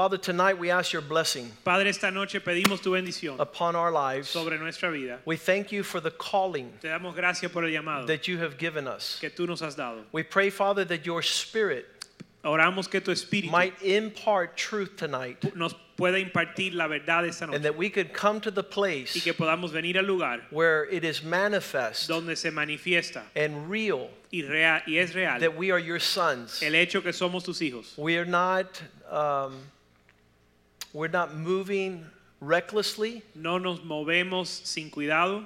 Father, tonight we ask your blessing Padre, esta noche pedimos tu bendición upon our lives. sobre nuestra vida. We thank you for the calling Te damos gracias por el llamado that you have given us. que tú nos has dado. We pray, Father, that your spirit Oramos que tu espíritu might impart truth tonight nos pueda impartir la verdad esta and that we could come to the y place que podamos venir al lugar where it is manifest donde se manifiesta and real y, real, y es real that we are your sons. el hecho que somos tus hijos. We are not um, we're not moving recklessly. No nos movemos sin cuidado,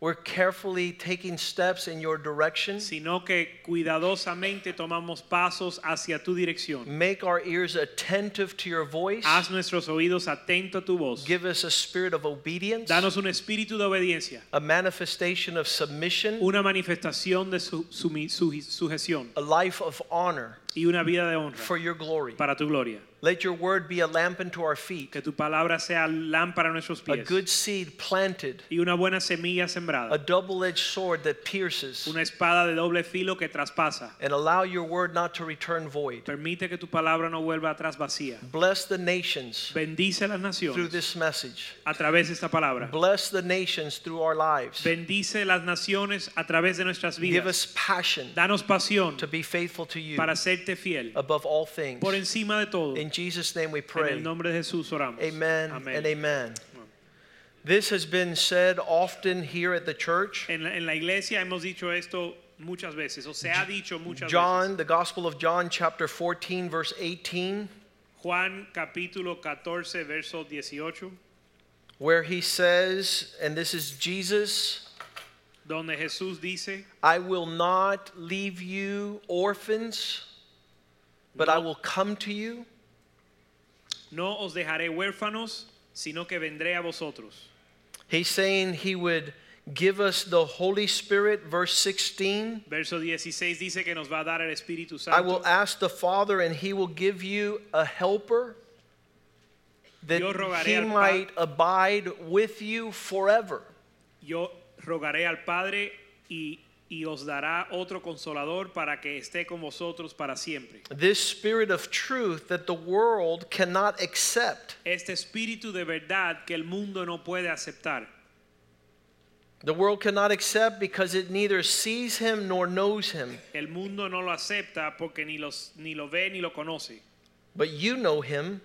We're carefully taking steps in your direction. sino que cuidadosamente tomamos pasos hacia tu dirección. Make our ears attentive to your voice. Haz nuestros oídos atentos a tu voz. Give us a spirit of obedience, Danos un espíritu de obediencia, a manifestation of submission, una manifestación de su, sumi- su- sujeción a life of honor y una vida de honra for your glory. para tu gloria. Let your word be a lamp unto our feet, Que tu palabra sea lámpara a nuestros a good seed planted, y una buena semilla sembrada. a double edged sword that pierces, una espada de doble filo que traspasa. and allow your word not to return void. Permite que tu palabra no vuelva atrás vacía. Bless the nations Bendice las through this message. a través de esta palabra. Bless the nations through our lives. Bendice las naciones a través de nuestras vidas. Give us passion Danos pasión to be faithful to you para serte fiel above all things. por encima de todo. In Jesus' name we En pray. el nombre de Jesús oramos. Amen Amén. and amen. This has been said often here at the church. En la, en la iglesia hemos dicho esto muchas veces, o se ha dicho muchas John, veces. the Gospel of John, chapter 14, verse 18, Juan capítulo 14, verso 18, where he says, and this is Jesus, donde Jesús dice, I will not leave you orphans, but I will come to you. No os dejaré huérfanos, sino que vendré a vosotros. He's saying he would give us the Holy Spirit, verse 16. Verso 16 dice que nos va a dar el Espíritu Santo. I will ask the Father, and he will give you a helper that he might abide with you forever. Yo rogaré al Padre y, y os dará otro consolador para que esté con vosotros para siempre. This spirit of truth that the world cannot accept. Este espíritu de verdad que el mundo no puede aceptar. The world cannot accept because it neither sees him nor knows him. El mundo no lo acepta porque ni, los, ni lo ve ni lo conoce. But you know him,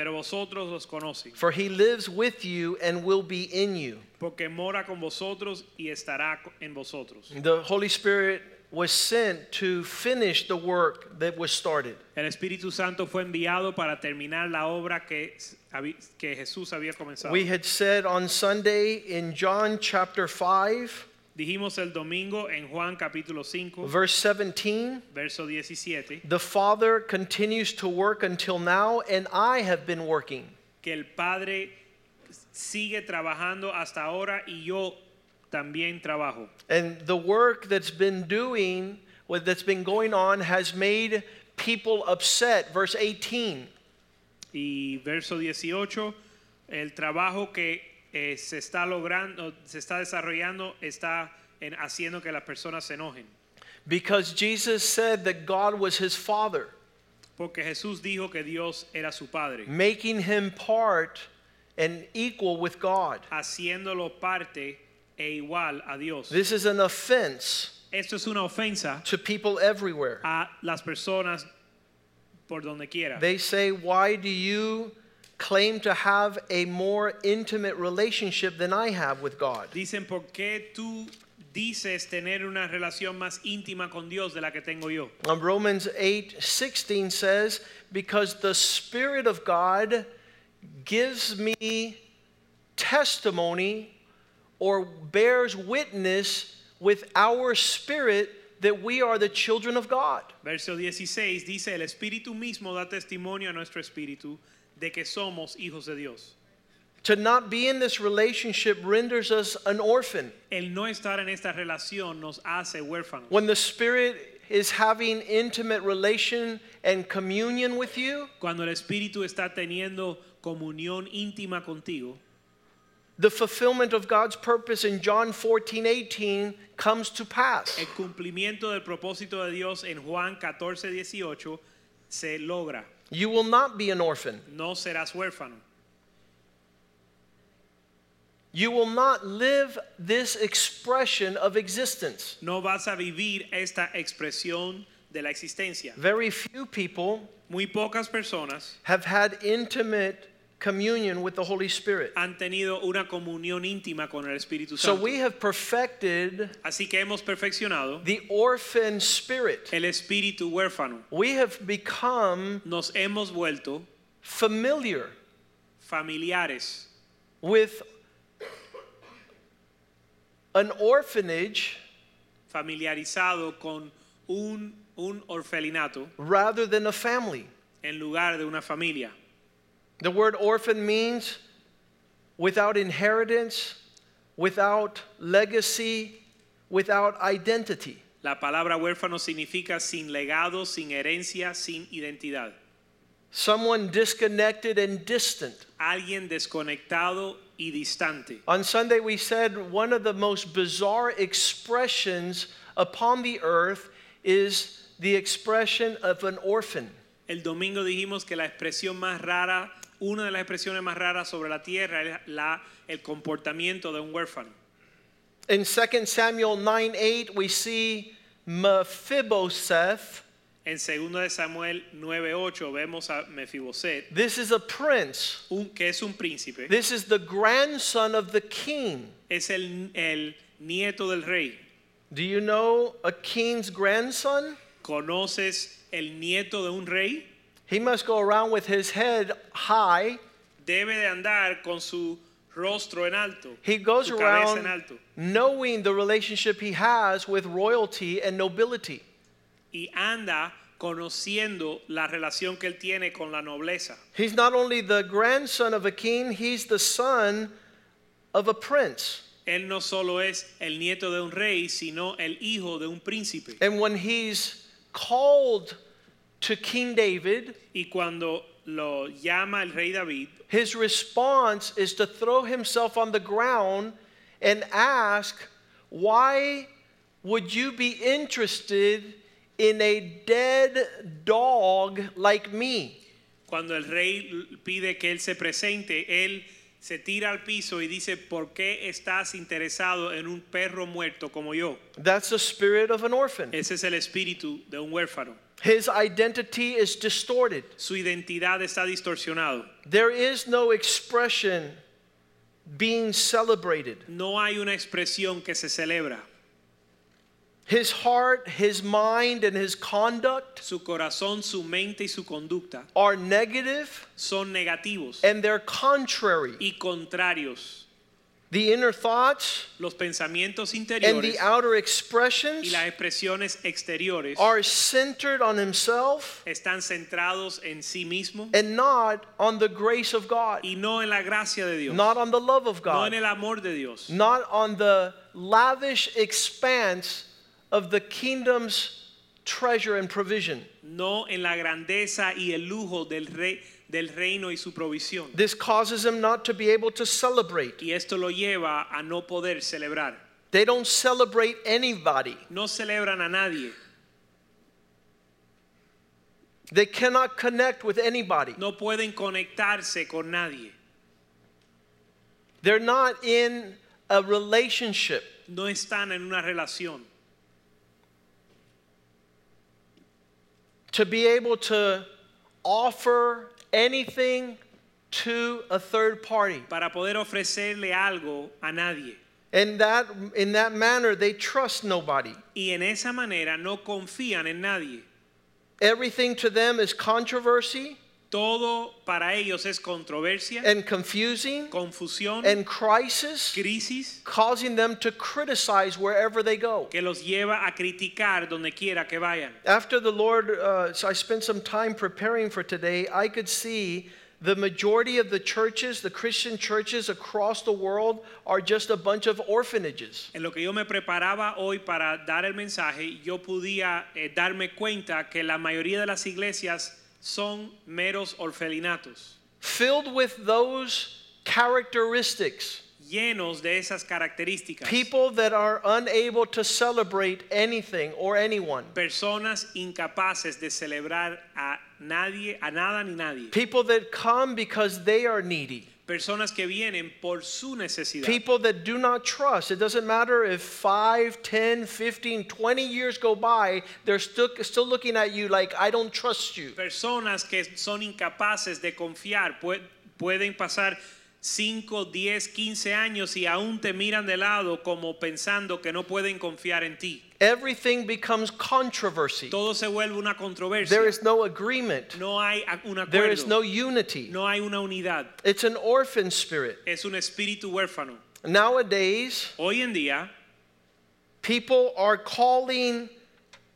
Pero vosotros los conocen. for he lives with you and will be in you. Porque mora con vosotros y estará en vosotros. The Holy Spirit was sent to finish the work that was started. El Espíritu Santo fue enviado para terminar la obra que, que Jesús había comenzado. We had said on Sunday in John chapter 5, Dijimos el domingo en Juan capítulo 5, verse 17, verso 17, the Father continues to work until now, and I have been working. que el Padre sigue trabajando hasta ahora y yo también trabajo. And the work that's been doing, what that's been going on, has made people upset. Verse 18. Y verso 18, el trabajo que eh, se está logrando, se está desarrollando, está en- haciendo que las personas se enojen. Because Jesus said that God was his Father, Porque Jesús dijo que Dios era su Padre, making him part and equal with God. haciéndolo parte e igual a Dios. This is an offense Esto es una ofensa to people everywhere. a las personas por donde quiera. They say, Why do you claim to have a more intimate relationship than I have with God? Dicen, ¿por qué tú dices tener una relación más íntima con Dios de la que tengo yo? Um, Romans 8:16 says, Because the Spirit of God gives me testimony or bears witness with our spirit that we are the children of God. Verso 16 dice, el Espíritu mismo da testimonio a nuestro espíritu de que somos hijos de Dios. To not be in this relationship renders us an orphan. El no estar en esta relación nos hace huérfanos. When the Spirit is having intimate relation and communion with you, Cuando el Espíritu está teniendo comunión íntima contigo, the fulfillment of God's purpose in John 14, 18 comes to pass. el cumplimiento del propósito de Dios en Juan 14, 18 se logra. You will not be an orphan. No serás huérfano. You will not live this expression of existence. No vas a vivir esta expresión de la existencia. Very few people Muy pocas personas have had intimate communion with the Holy Spirit. han tenido una comunión íntima con el Espíritu Santo. So we have perfected Así que hemos perfeccionado the orphan spirit. el espíritu huérfano. We have become Nos hemos vuelto familiar familiares with an orphanage familiarizado con un, un orfelinato rather than a family. en lugar de una familia. The word orphan means without inheritance, without legacy, without identity. La palabra huérfano significa sin legado, sin herencia, sin identidad. Someone disconnected and distant. Alguien desconectado y distante. On Sunday, we said one of the most bizarre expressions upon the earth is the expression of an orphan. El domingo dijimos que la expresión más rara, una de las expresiones más raras sobre la tierra es la, el comportamiento de un huérfano. In 2 Samuel 9 8, we see Mephibosheth. En 2 de Samuel 9:8 vemos a Mefiboset, This is a prince. un, que es un príncipe, This is the grandson of the king. es el, el nieto del rey. Do you know a king's grandson? ¿Conoces el nieto de un rey? He must go around with his head high. Debe de andar con su rostro en alto, He goes su cabeza en around alto, knowing the relationship he has with royalty and nobility. y anda conociendo la relación que él tiene con la nobleza. He's not only the grandson of a king, he's the son of a prince. Él no solo es el nieto de un rey, sino el hijo de un príncipe. And when he's called to King David, Y cuando lo llama el rey David, his response is to throw himself on the ground and ask, Why would you be interested in a dead dog like me? cuando el rey pide que él se presente, él se tira al piso y dice, ¿por qué estás interesado en un perro muerto como yo? That's the spirit of an orphan. Ese es el espíritu de un huérfano. His identity is distorted. Su identidad está distorsionado. There is no expression being celebrated. No hay una expresión que se celebra. His heart, his mind, and his conduct Su corazón, su mente y su conducta are negative son negativos and they're contrary. y contrarios. The inner thoughts Los pensamientos interiores and the outer expressions y las expresiones exteriores are centered on himself están centrados en sí mismo and not on the grace of God, y no en la gracia de Dios, not on the love of God. no en el amor de Dios, not on the lavish expanse of the kingdom's treasure and provision. no en la grandeza y el lujo del, rey, del reino y su provisión. This causes him not to be able to celebrate. Y esto lo lleva a no poder celebrar. They don't celebrate anybody. No celebran a nadie, They cannot connect with anybody. no pueden conectarse con nadie, They're not in a relationship. no están en una relación. To be able to offer anything to a third party. para poder ofrecerle algo a nadie. And that in that manner they trust nobody. Y en esa manera no confían en nadie. Everything to them is controversy Todo para ellos es controversia, and confusing confusión, and crisis, crisis, causing them to criticize wherever they go. que los lleva a criticar donde quiera que vayan. After the Lord, uh, so I spent some time preparing for today, I could see the majority of the churches, the Christian churches across the world, are just a bunch of orphanages. En lo que yo me preparaba hoy para dar el mensaje, yo podía eh, darme cuenta que la mayoría de las iglesias son meros orfelinatos, filled with those characteristics. llenos de esas características. People that are unable to celebrate anything or anyone. Personas incapaces de celebrar a nadie, a nada ni nadie. People that come because they are needy. Personas que vienen por su necesidad. People that do not trust. It doesn't matter if 5, 10, 15, 20 years go by, they're still, still looking at you like, I don't trust you. Personas que son incapaces de confiar. Pue- Pueden pasar 5, 10, 15 años y aún te miran de lado como pensando que no pueden confiar en ti. Everything becomes controversy. Todo se vuelve una controversia. There is no agreement. No hay un There is no unity. No hay una unidad. It's an orphan spirit. Es un espíritu huérfano. Nowadays, Hoy en día, people are calling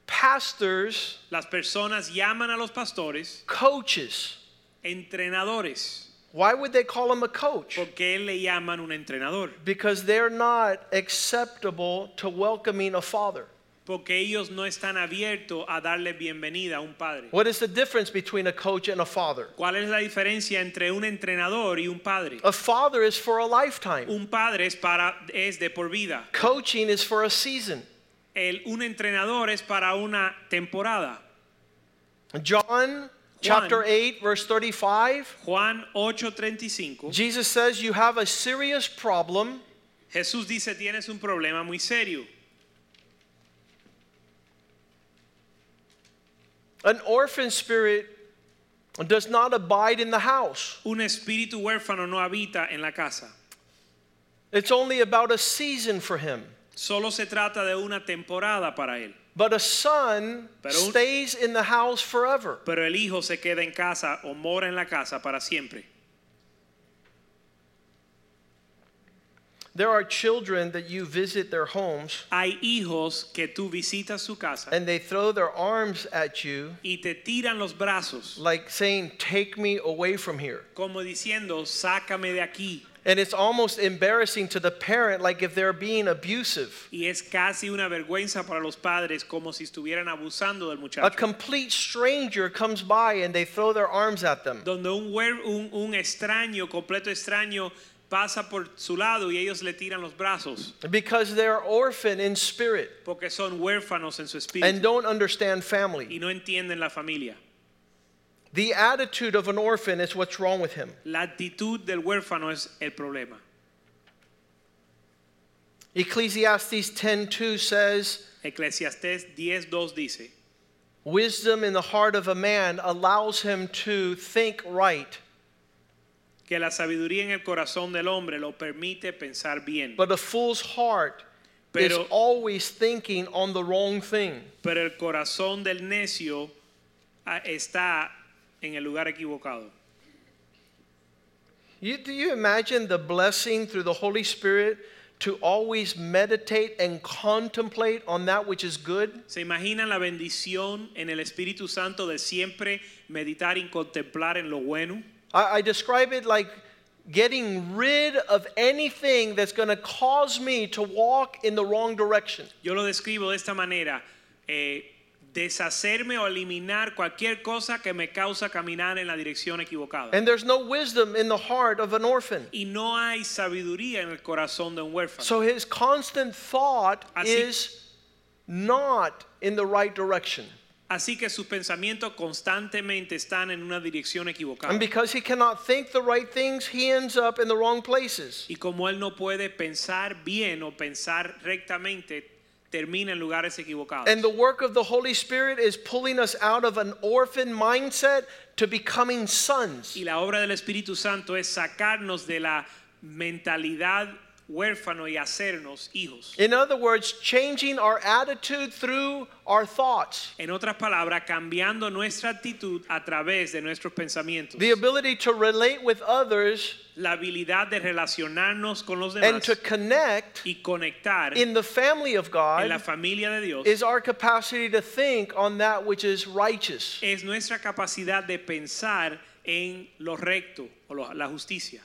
pastors las personas llaman a los pastores coaches. entrenadores. Why would they call him a coach? ¿Por qué le llaman un entrenador? Because they're not acceptable to welcoming a father. Porque ellos no están abiertos a darle bienvenida a un padre. What is the difference between a coach and a father? ¿Cuál es la diferencia entre un entrenador y un padre? A father is for a lifetime. Un padre es, para, es de por vida. Coaching is for a season. El, un entrenador es para una temporada. John chapter 8 verse 35, Juan 8:35. Jesus says you have a serious problem Jesús dice, tienes un problema muy serio. An orphan spirit does not abide in the house. Un espíritu huérfano no habita en la casa. It's only about a season for him. Solo se trata de una temporada para él. But a son un- stays in the house forever. Pero el hijo se queda en casa o mora en la casa para siempre. There are children that you visit their homes Hay hijos que tú visitas su casa and they throw their arms at you y te tiran los brazos like saying, Take me away from here. como diciendo, sácame de aquí. And it's almost embarrassing to the parent, like if they're being abusive. Y es casi una vergüenza para los padres como si estuvieran abusando del A complete stranger comes by and they throw their arms at them. Donde un, un, un extraño, completo extraño, pasa por su lado y ellos le tiran los brazos Because they're orphan in spirit porque son huérfanos en su and don't understand y family. no entienden la familia. The attitude of an orphan is what's wrong with him. La actitud del huérfano es el problema. Ecclesiastes 10:2 says, Eclesiastés 10.2 dice, "Wisdom in the heart of a man allows him to think right, que la sabiduría en el corazón del hombre lo permite pensar bien, but a fool's heart is Pero- always thinking on the wrong thing." pero el corazón del necio ah, está en el lugar equivocado. You, do you imagine the blessing through the Holy Spirit to always meditate and contemplate on that which is good? ¿Se imaginan la bendición en el Espíritu Santo de siempre meditar y contemplar en lo bueno? I, I describe it like getting rid of anything that's going to cause me to walk in the wrong direction. Yo lo describo de esta manera, eh, deshacerme o eliminar cualquier cosa que me causa caminar en la dirección equivocada. And there's no wisdom in the heart of an orphan. Y no hay sabiduría en el corazón de un huérfano. So his constant thought Así- is not in the right direction. Así que sus pensamientos constantemente están en una dirección equivocada. And because he cannot think the right things, he ends up in the wrong places. Y como él no puede pensar bien o pensar rectamente, termina en lugares equivocados. And the work of the Holy Spirit is pulling us out of an orphan mindset to becoming sons. Y la obra del Espíritu Santo es sacarnos de la mentalidad huérfano y hacernos hijos. In other words, changing our attitude through our thoughts. En otras palabras, cambiando nuestra actitud a través de nuestros pensamientos. The ability to relate with others La habilidad de relacionarnos con los demás and to connect y conectar in the family of God en la familia de Dios is our capacity to think on that which is righteous. es nuestra capacidad de pensar en lo recto o la justicia.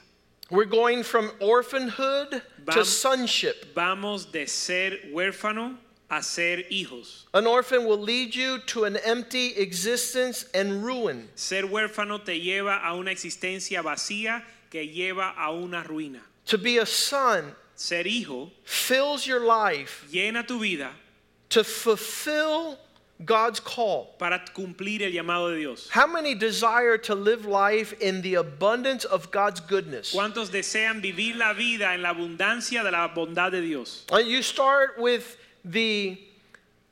We're going from orphanhood to sonship. Vamos de ser huérfano a ser hijos. An orphan will lead you to an empty existence and ruin. Ser huérfano te lleva a una existencia vacía que lleva a una ruina. To be a son Ser hijo fills your life llena tu vida to fulfill God's call. para cumplir el llamado de Dios. How many desire to live life in the abundance of God's goodness? ¿Cuántos desean vivir la vida en la abundancia de la bondad de Dios? Uh, You start with the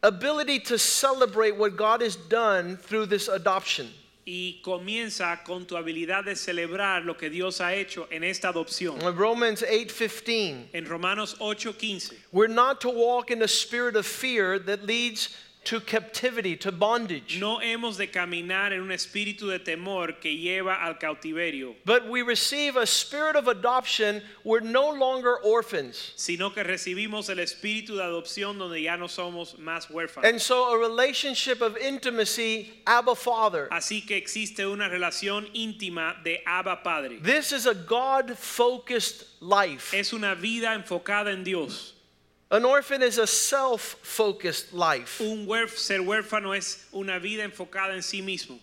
ability to celebrate what God has done through this adoption. Y comienza con tu habilidad de celebrar lo que Dios ha hecho en esta adopción. Uh, Romans 8:15. En Romanos 8:15. We're not to walk in a spirit of fear that leads to captivity, to bondage. No hemos de caminar en un espíritu de temor que lleva al cautiverio, But we receive a spirit of adoption. We're no longer orphans. sino que recibimos el espíritu de adopción donde ya no somos más huérfanos. And so a relationship of intimacy, Abba Father. Así que existe una relación íntima de Abba Padre. This is a God focused life. Es una vida enfocada en Dios. An orphan is a self focused life. Un ser huérfano es una vida enfocada en sí mismo.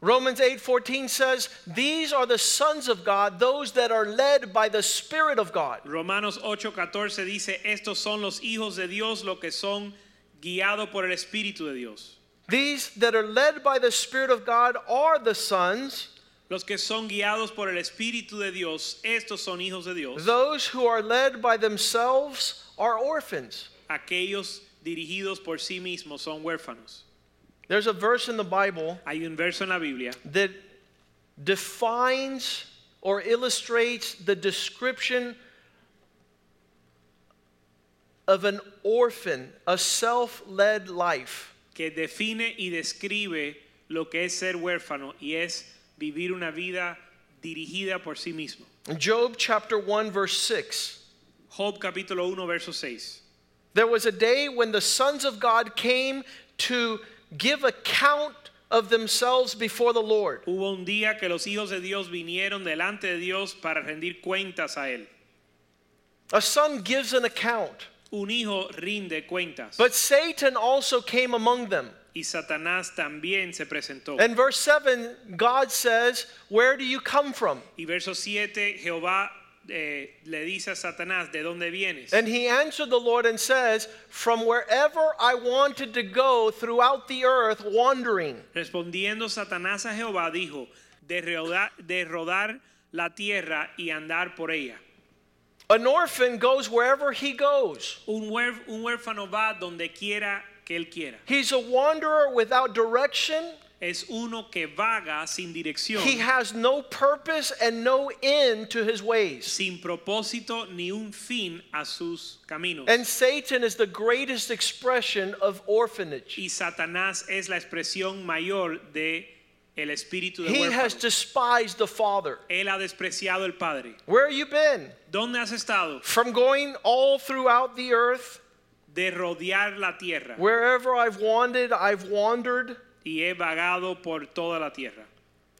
Romans 8:14 says, "These are the sons of God, those that are led by the Spirit of God." Romanos 8:14 dice, estos son los hijos de Dios, los que son guiados por el Espíritu de Dios. These that are led by the Spirit of God are the sons. Los que son guiados por el Espíritu de Dios, estos son hijos de Dios. Those who are led by themselves are orphans. Aquellos dirigidos por sí mismos son huérfanos. There's a verse in the Bible Hay un verso en la Biblia that defines or illustrates the description of an orphan, a self led life. que define y describe lo que es ser huérfano y es vivir una vida dirigida por sí mismo. Job chapter 1, verse 6. Job capítulo 1 verso 6. There was a day when the sons of God came to give account of themselves before the Lord. Hubo un día que los hijos de Dios vinieron delante de Dios para rendir cuentas a él. A son gives an account, Un hijo rinde cuentas. but Satan also came among them. Y Satanás también se presentó. In verse 7, God says, Where do you come from? Y verso 7, Jehová eh, le dice a Satanás, ¿de dónde vienes? And he answered the Lord and says, From wherever I wanted to go throughout the earth, wandering. Respondiendo Satanás a Jehová, dijo, de rodar, de rodar la tierra y andar por ella. An orphan goes wherever he goes. Un, un huérfano va donde quiera que él quiera. He's a wanderer without direction. Es uno que vaga sin dirección, He has no purpose and no end to his ways. sin propósito ni un fin a sus caminos. And Satan is the greatest expression of orphanage. y Satanás es la expresión mayor de el espíritu de He has despised the Father. Él ha despreciado el Padre. Where have you been? ¿Dónde has estado? From going all throughout the earth, De rodear la tierra. wherever I've wandered, I've wandered. Y he vagado por toda la tierra.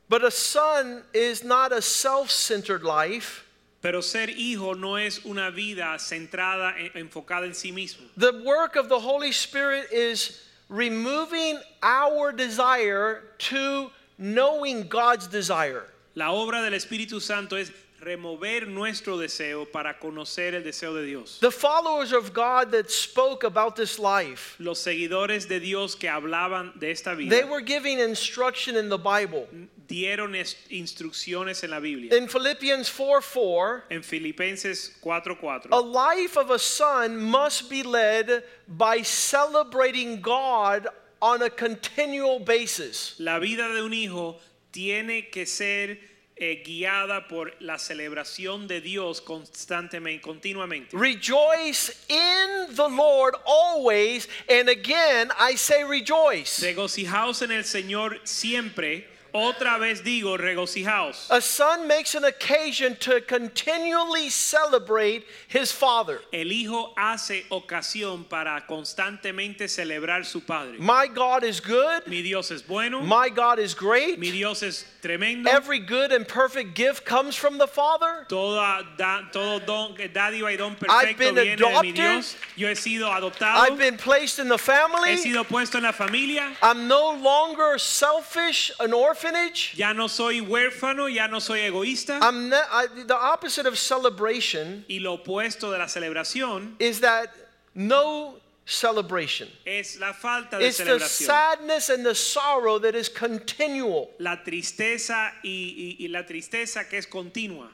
But a son is not a self centered life. Pero ser hijo no es una vida centrada, enfocada en sí mismo. The work of the Holy Spirit is removing our desire to knowing God's desire. La obra del Espíritu Santo es remover nuestro deseo para conocer el deseo de Dios. The followers of God that spoke about this life, Los seguidores de Dios que hablaban de esta vida, they were giving instruction in the Bible. dieron instrucciones en la Biblia. In Philippians 4 4, En Filipenses 4:4. a life of a son must be led by celebrating God on a continual basis. La vida de un hijo tiene que ser eh, guiada por la celebración de Dios constantemente, continuamente. Rejoice in the Lord always, and again I say rejoice. Regocijaos en el Señor siempre. Otra vez digo, regocijaos. A son makes an occasion to continually celebrate his father. El hijo hace ocasión para constantemente celebrar su padre. My God is good. Mi Dios es bueno. My God is great. Mi Dios es tremendo. Every good and perfect gift comes from the Father. Toda, da- todo don, dádiva y don I've been viene de mi adopted. Dios. Yo he sido adoptado. I've been placed in the he family. sido puesto en la familia. I'm no longer selfish, an orphanage. Ya no soy huérfano, ya no soy egoísta. I'm not, I, the opposite of celebration y lo opuesto de la celebración is that no celebration. es la falta de It's the sadness and the sorrow that is continual. La tristeza y, y- y la tristeza que es continua.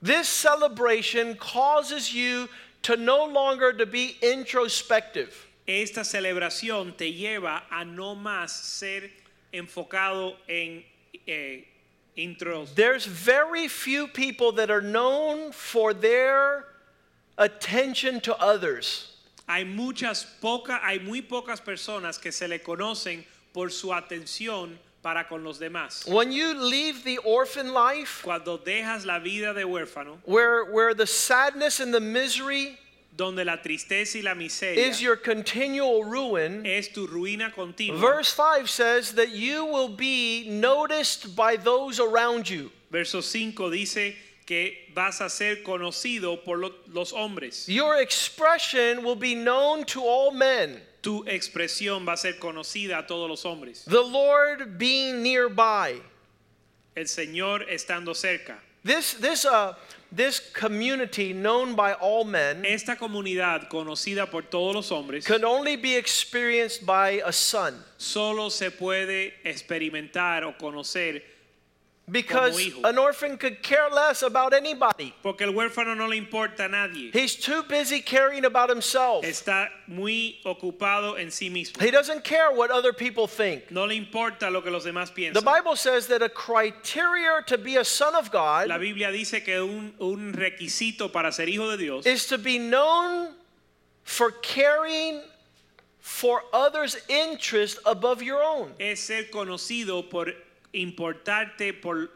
This celebration causes you to no longer to be introspective. Esta celebración te lleva a no más ser enfocado en eh, intros. There's very few people that are known for their attention to others. Hay muchas pocas, hay muy pocas personas que se le conocen por su atención para con los demás. When you leave the orphan life, Cuando dejas la vida de huérfano, where, where the sadness and the misery donde la tristeza y la miseria is your continual ruin, es tu ruina continua. verse 5 says that you will be noticed by those around you. Verso 5 dice que vas a ser conocido por lo- los hombres. Your expression will be known to all men. Tu expresión va a ser conocida a todos los hombres. The Lord being nearby. El Señor estando cerca. This, this, uh, this community known by all men Esta comunidad conocida por todos los hombres can only be experienced by a son. solo se puede experimentar o conocer Because an orphan could care less about anybody. porque el huérfano no le importa a nadie. He's too busy caring about himself. Está muy ocupado en sí mismo. He doesn't care what other people think. No le importa lo que los demás piensan. The. Bible says that a criteria to be a son of God La Biblia dice que un, un requisito para ser hijo de Dios is to be known for caring for others' interest above your own. es ser conocido por importarte, por,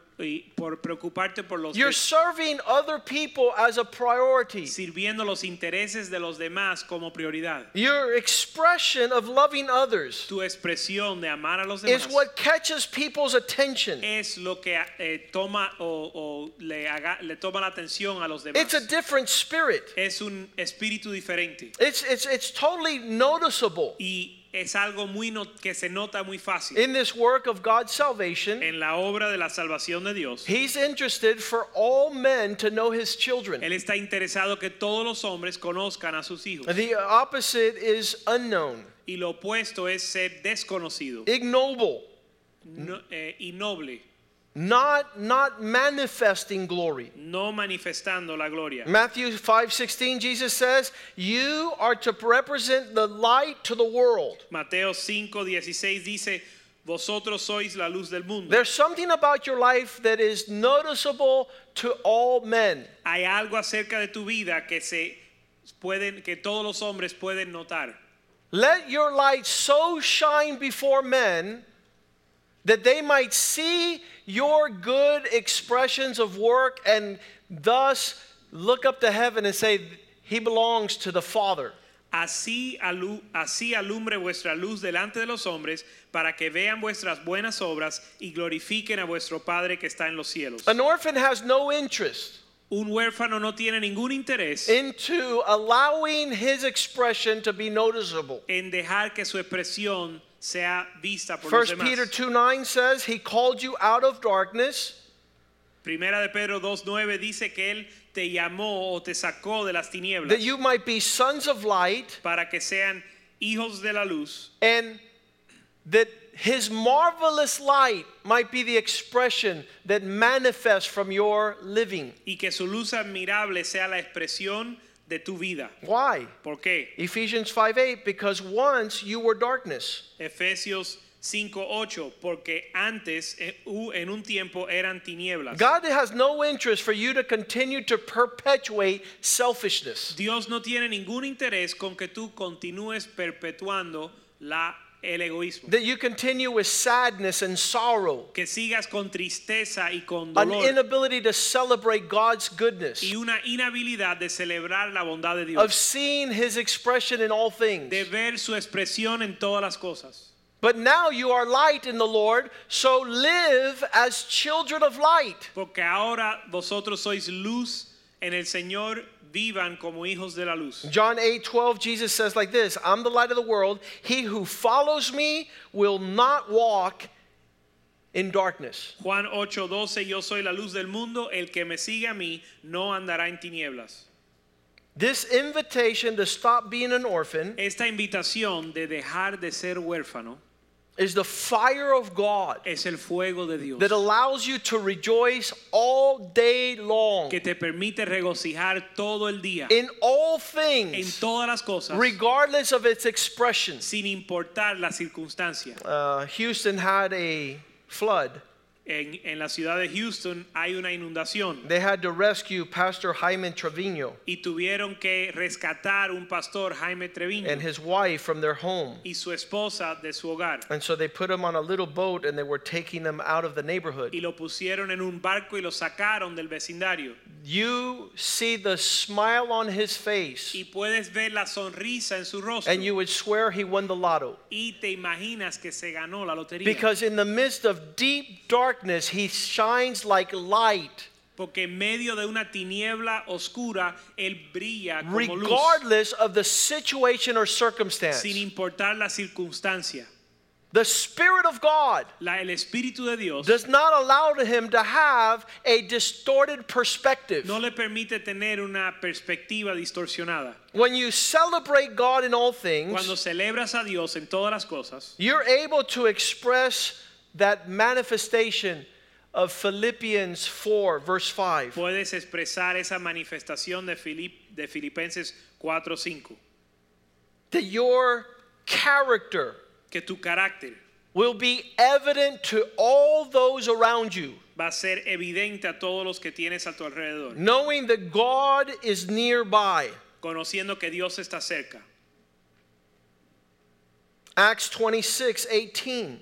por preocuparte por los You're serving other people as a priority. sirviendo los intereses de los demás como prioridad. Your expression of loving others Tu expresión de amar a los demás. is what catches people's attention. es lo que eh, toma o, o le, haga- le toma la atención a los demás. It's a different spirit. es un espíritu diferente It's, it's, it's totally noticeable y es algo muy no- que se nota muy fácil in this work of God's salvation. en la obra de la salvación de Dios. He's interested for all men to know his children. Él está interesado que todos los hombres conozcan a sus hijos. The opposite is unknown, Y lo opuesto es ser desconocido ignoble, no- eh, not, not manifesting glory. no manifestando la gloria. Matthew 5:16 Jesus says, "You are to represent the light to the world." Mateo 5:16 dice, vosotros sois la luz del mundo. There's something about your life that is noticeable to all men. Hay algo acerca de tu vida que se pueden que todos los hombres pueden notar. Let your light so shine before men that they might see your good expressions of work and thus look up to heaven and say, He belongs to the Father. Así, alu- así alumbre vuestra luz delante de los hombres para que vean vuestras buenas obras y glorifiquen a vuestro Padre que está en los cielos. An orphan has no interest Un huérfano no tiene ningún interés into allowing his expression to be noticeable. en dejar que su expresión sea vista por 1 los demás. Peter 2 9 says, He called you out of darkness Primera de Pedro 2.9 dice que Él te llamó o te sacó de las tinieblas that you might be sons of light para que sean hijos de la luz and that his marvelous light might be the expression that manifests from your living. y que su luz admirable sea la expresión de tu vida. Why? ¿Por qué? Ephesians 5 8, because once you were darkness. Efesios 5:8 porque antes eh, en un tiempo eran tinieblas. God has no interest for you to continue to perpetuate selfishness. Dios no tiene ningún interés con que tú continúes perpetuando la el egoísmo. that you continue with sadness and sorrow, Que sigas con tristeza y con an inability to celebrate God's goodness, y una inhabilidad de celebrar la bondad de of seeing His expression in all things. de ver su expresión en todas las cosas. But now you are light in the Lord, so live as children of light. Porque ahora vosotros sois luz en el Señor, vivan como hijos de la luz. John 8 12, Jesus says like this I'm the light of the world. He who follows me will not walk in darkness. Juan 8:12 Yo soy la luz del mundo, el que me sigue a mí no andará en tinieblas. This invitation to stop being an orphan Esta invitación de dejar de ser huérfano is the fire of God es el fuego de Dios that allows you to rejoice all day long que te permite regocijar todo el día in all en things, todas las cosas regardless of its expression. sin importar la circunstancia. Uh, Houston had a flood. En, en la ciudad de Houston hay una inundación They had to rescue Pastor Jaime Trevino y tuvieron que rescatar un pastor Jaime Treviño and his wife from their home. y su esposa de su hogar And so they put him on a little boat and they were taking him out of the neighborhood. y lo pusieron en un barco y lo sacaron del vecindario You see the smile on his face y puedes ver la sonrisa en su rostro and you would swear he won the lotto. y te imaginas que se ganó la lotería Because in the midst of deep darkness, he shines like light, porque en medio de una tiniebla oscura él brilla como luz regardless of the situation or circumstance. sin importar la circunstancia The Spirit of God la, el espíritu de Dios does not allow him to have a distorted perspective. no le permite tener una perspectiva distorsionada When you celebrate God in all cuando things, celebras a Dios en todas las cosas you're able to express that manifestation of Philippians 4, verse 5. puedes expresar esa manifestación de, Filip- de Filipenses 4:5 That your character que tu carácter will be evident to all those around you, va a ser evidente a todos los que tienes a tu alrededor knowing that God is nearby. conociendo que Dios está cerca Acts 26, 18.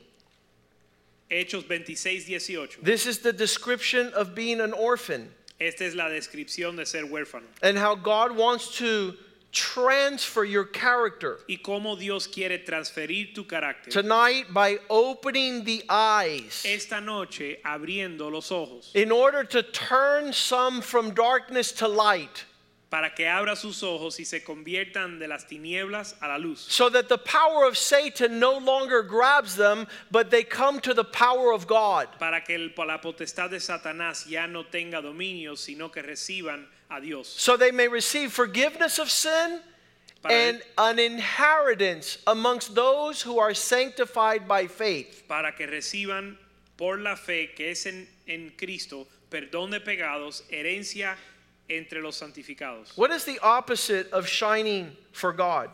Hechos 26, 18 This is the description of being an orphan. Esta es la descripción de ser huérfano. And how God wants to transfer your character. Y cómo Dios quiere transferir tu carácter. Tonight by opening the eyes. Esta noche abriendo los ojos. In order to turn some from darkness to light para que abra sus ojos y se conviertan de las tinieblas a la luz so that the power of Satan no longer grabs them, but they come to the power of God. para que el- la potestad de Satanás ya no tenga dominio sino que reciban a Dios So they may receive forgiveness of sin and an inheritance amongst those who are sanctified by faith. para que reciban por la fe que es en, en Cristo perdón de pecados herencia entre los santificados What is the opposite of shining for God?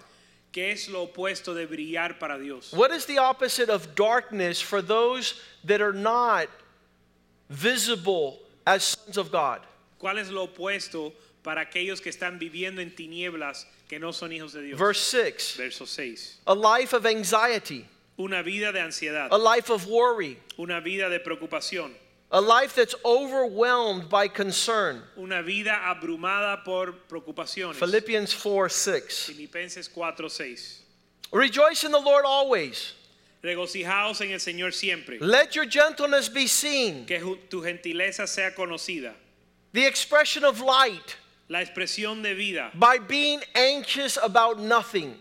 ¿Qué es lo opuesto de brillar para Dios? What is the opposite of darkness for those that are not visible as sons of God? ¿Cuál es lo opuesto para aquellos que están viviendo en tinieblas que no son hijos de Dios? Verse 6 Verso 6. a life of anxiety, Una vida de ansiedad, a life of worry, una vida de preocupación, a life that's overwhelmed by concern. una vida abrumada por preocupaciones. Philippians 4 6. Filipenses 4, 6. Rejoice in the Lord always. Regocijaos en el Señor siempre. Let your gentleness be seen. Que tu gentileza sea conocida. The expression of light La expresión de vida. by being anxious about nothing.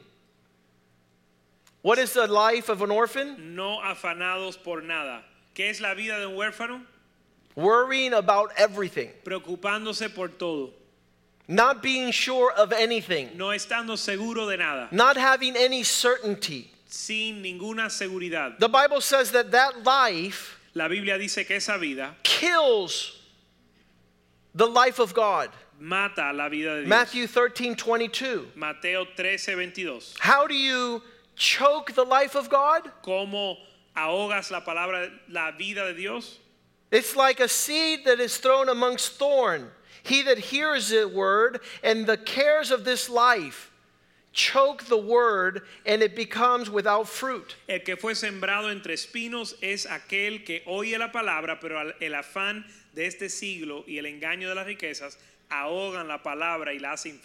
What is the life of an orphan? No afanados por nada. ¿Qué es la vida de un huérfano? Worrying about everything, Preocupándose por todo. not being sure of anything, No estando seguro de nada. not having any certainty. Sin ninguna seguridad. The Bible says that that life La Biblia dice que esa vida kills the life of God. mata la vida de Dios. Matthew 13 22. Mateo 13, 22. How do you choke the life of God? ¿Cómo ahogas la palabra, la vida de Dios? It's like a seed that is thrown amongst thorn. He that hears the word and the cares of this life choke the word and it becomes without fruit. El que fue sembrado entre espinos es aquel que oye la palabra, pero el afán de este siglo y el engaño de las riquezas ahogan la palabra y la hacen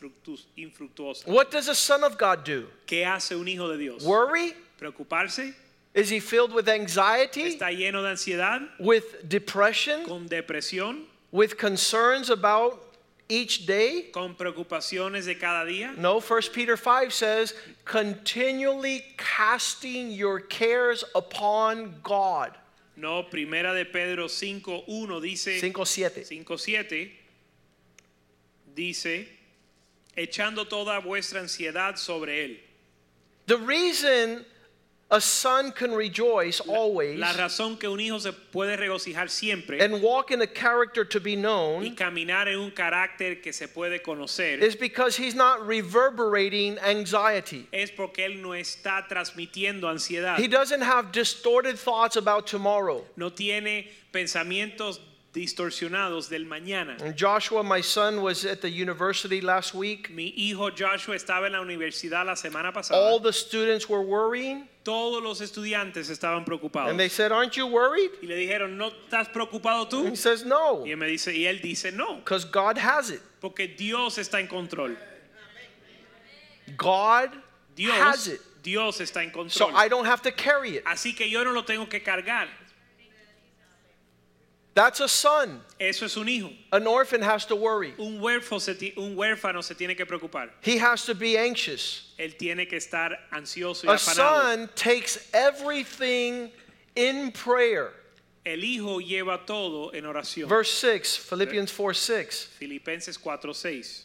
infructuosa. What does a son of God do? ¿Qué hace un hijo de Dios? Worry? ¿Preocuparse? Is he filled with anxiety, ¿Está lleno de ansiedad? with depression, ¿Con depresión? with concerns about each day? ¿Con preocupaciones de cada día? No, 1 Peter 5 says, continually casting your cares upon God. No, primera de Pedro 5.1 dice... 5 7. 5.7 dice, echando toda vuestra ansiedad sobre él. The reason a son can rejoice always La razón que un hijo se puede regocijar siempre and walk in a character to be y known caminar en un carácter que se puede conocer is because he's not reverberating anxiety. es porque él no está transmitiendo ansiedad. He doesn't have distorted thoughts about tomorrow. No tiene pensamientos distorsionados del mañana. And Joshua, my son, was at the university last week. Mi hijo Joshua estaba en la universidad la semana All the students were worrying, Todos los estudiantes estaban preocupados. and they said, Aren't you worried? Y le dijeron, ¿no estás preocupado tú? He says, No, Y él me dice, y él dice, no, because God has it. porque Dios está en control. God has Dios, it. Dios está en So control. I don't have to carry it. Así que yo no lo tengo que cargar. That's a son. Eso es un hijo. An orphan has to worry. Un huérfano, se un huérfano se tiene que preocupar. He has to be anxious. Él tiene que estar ansioso y A son takes everything in prayer. El hijo lleva todo en oración. Verse 6, Philippians 4 6. Filipenses 4:6.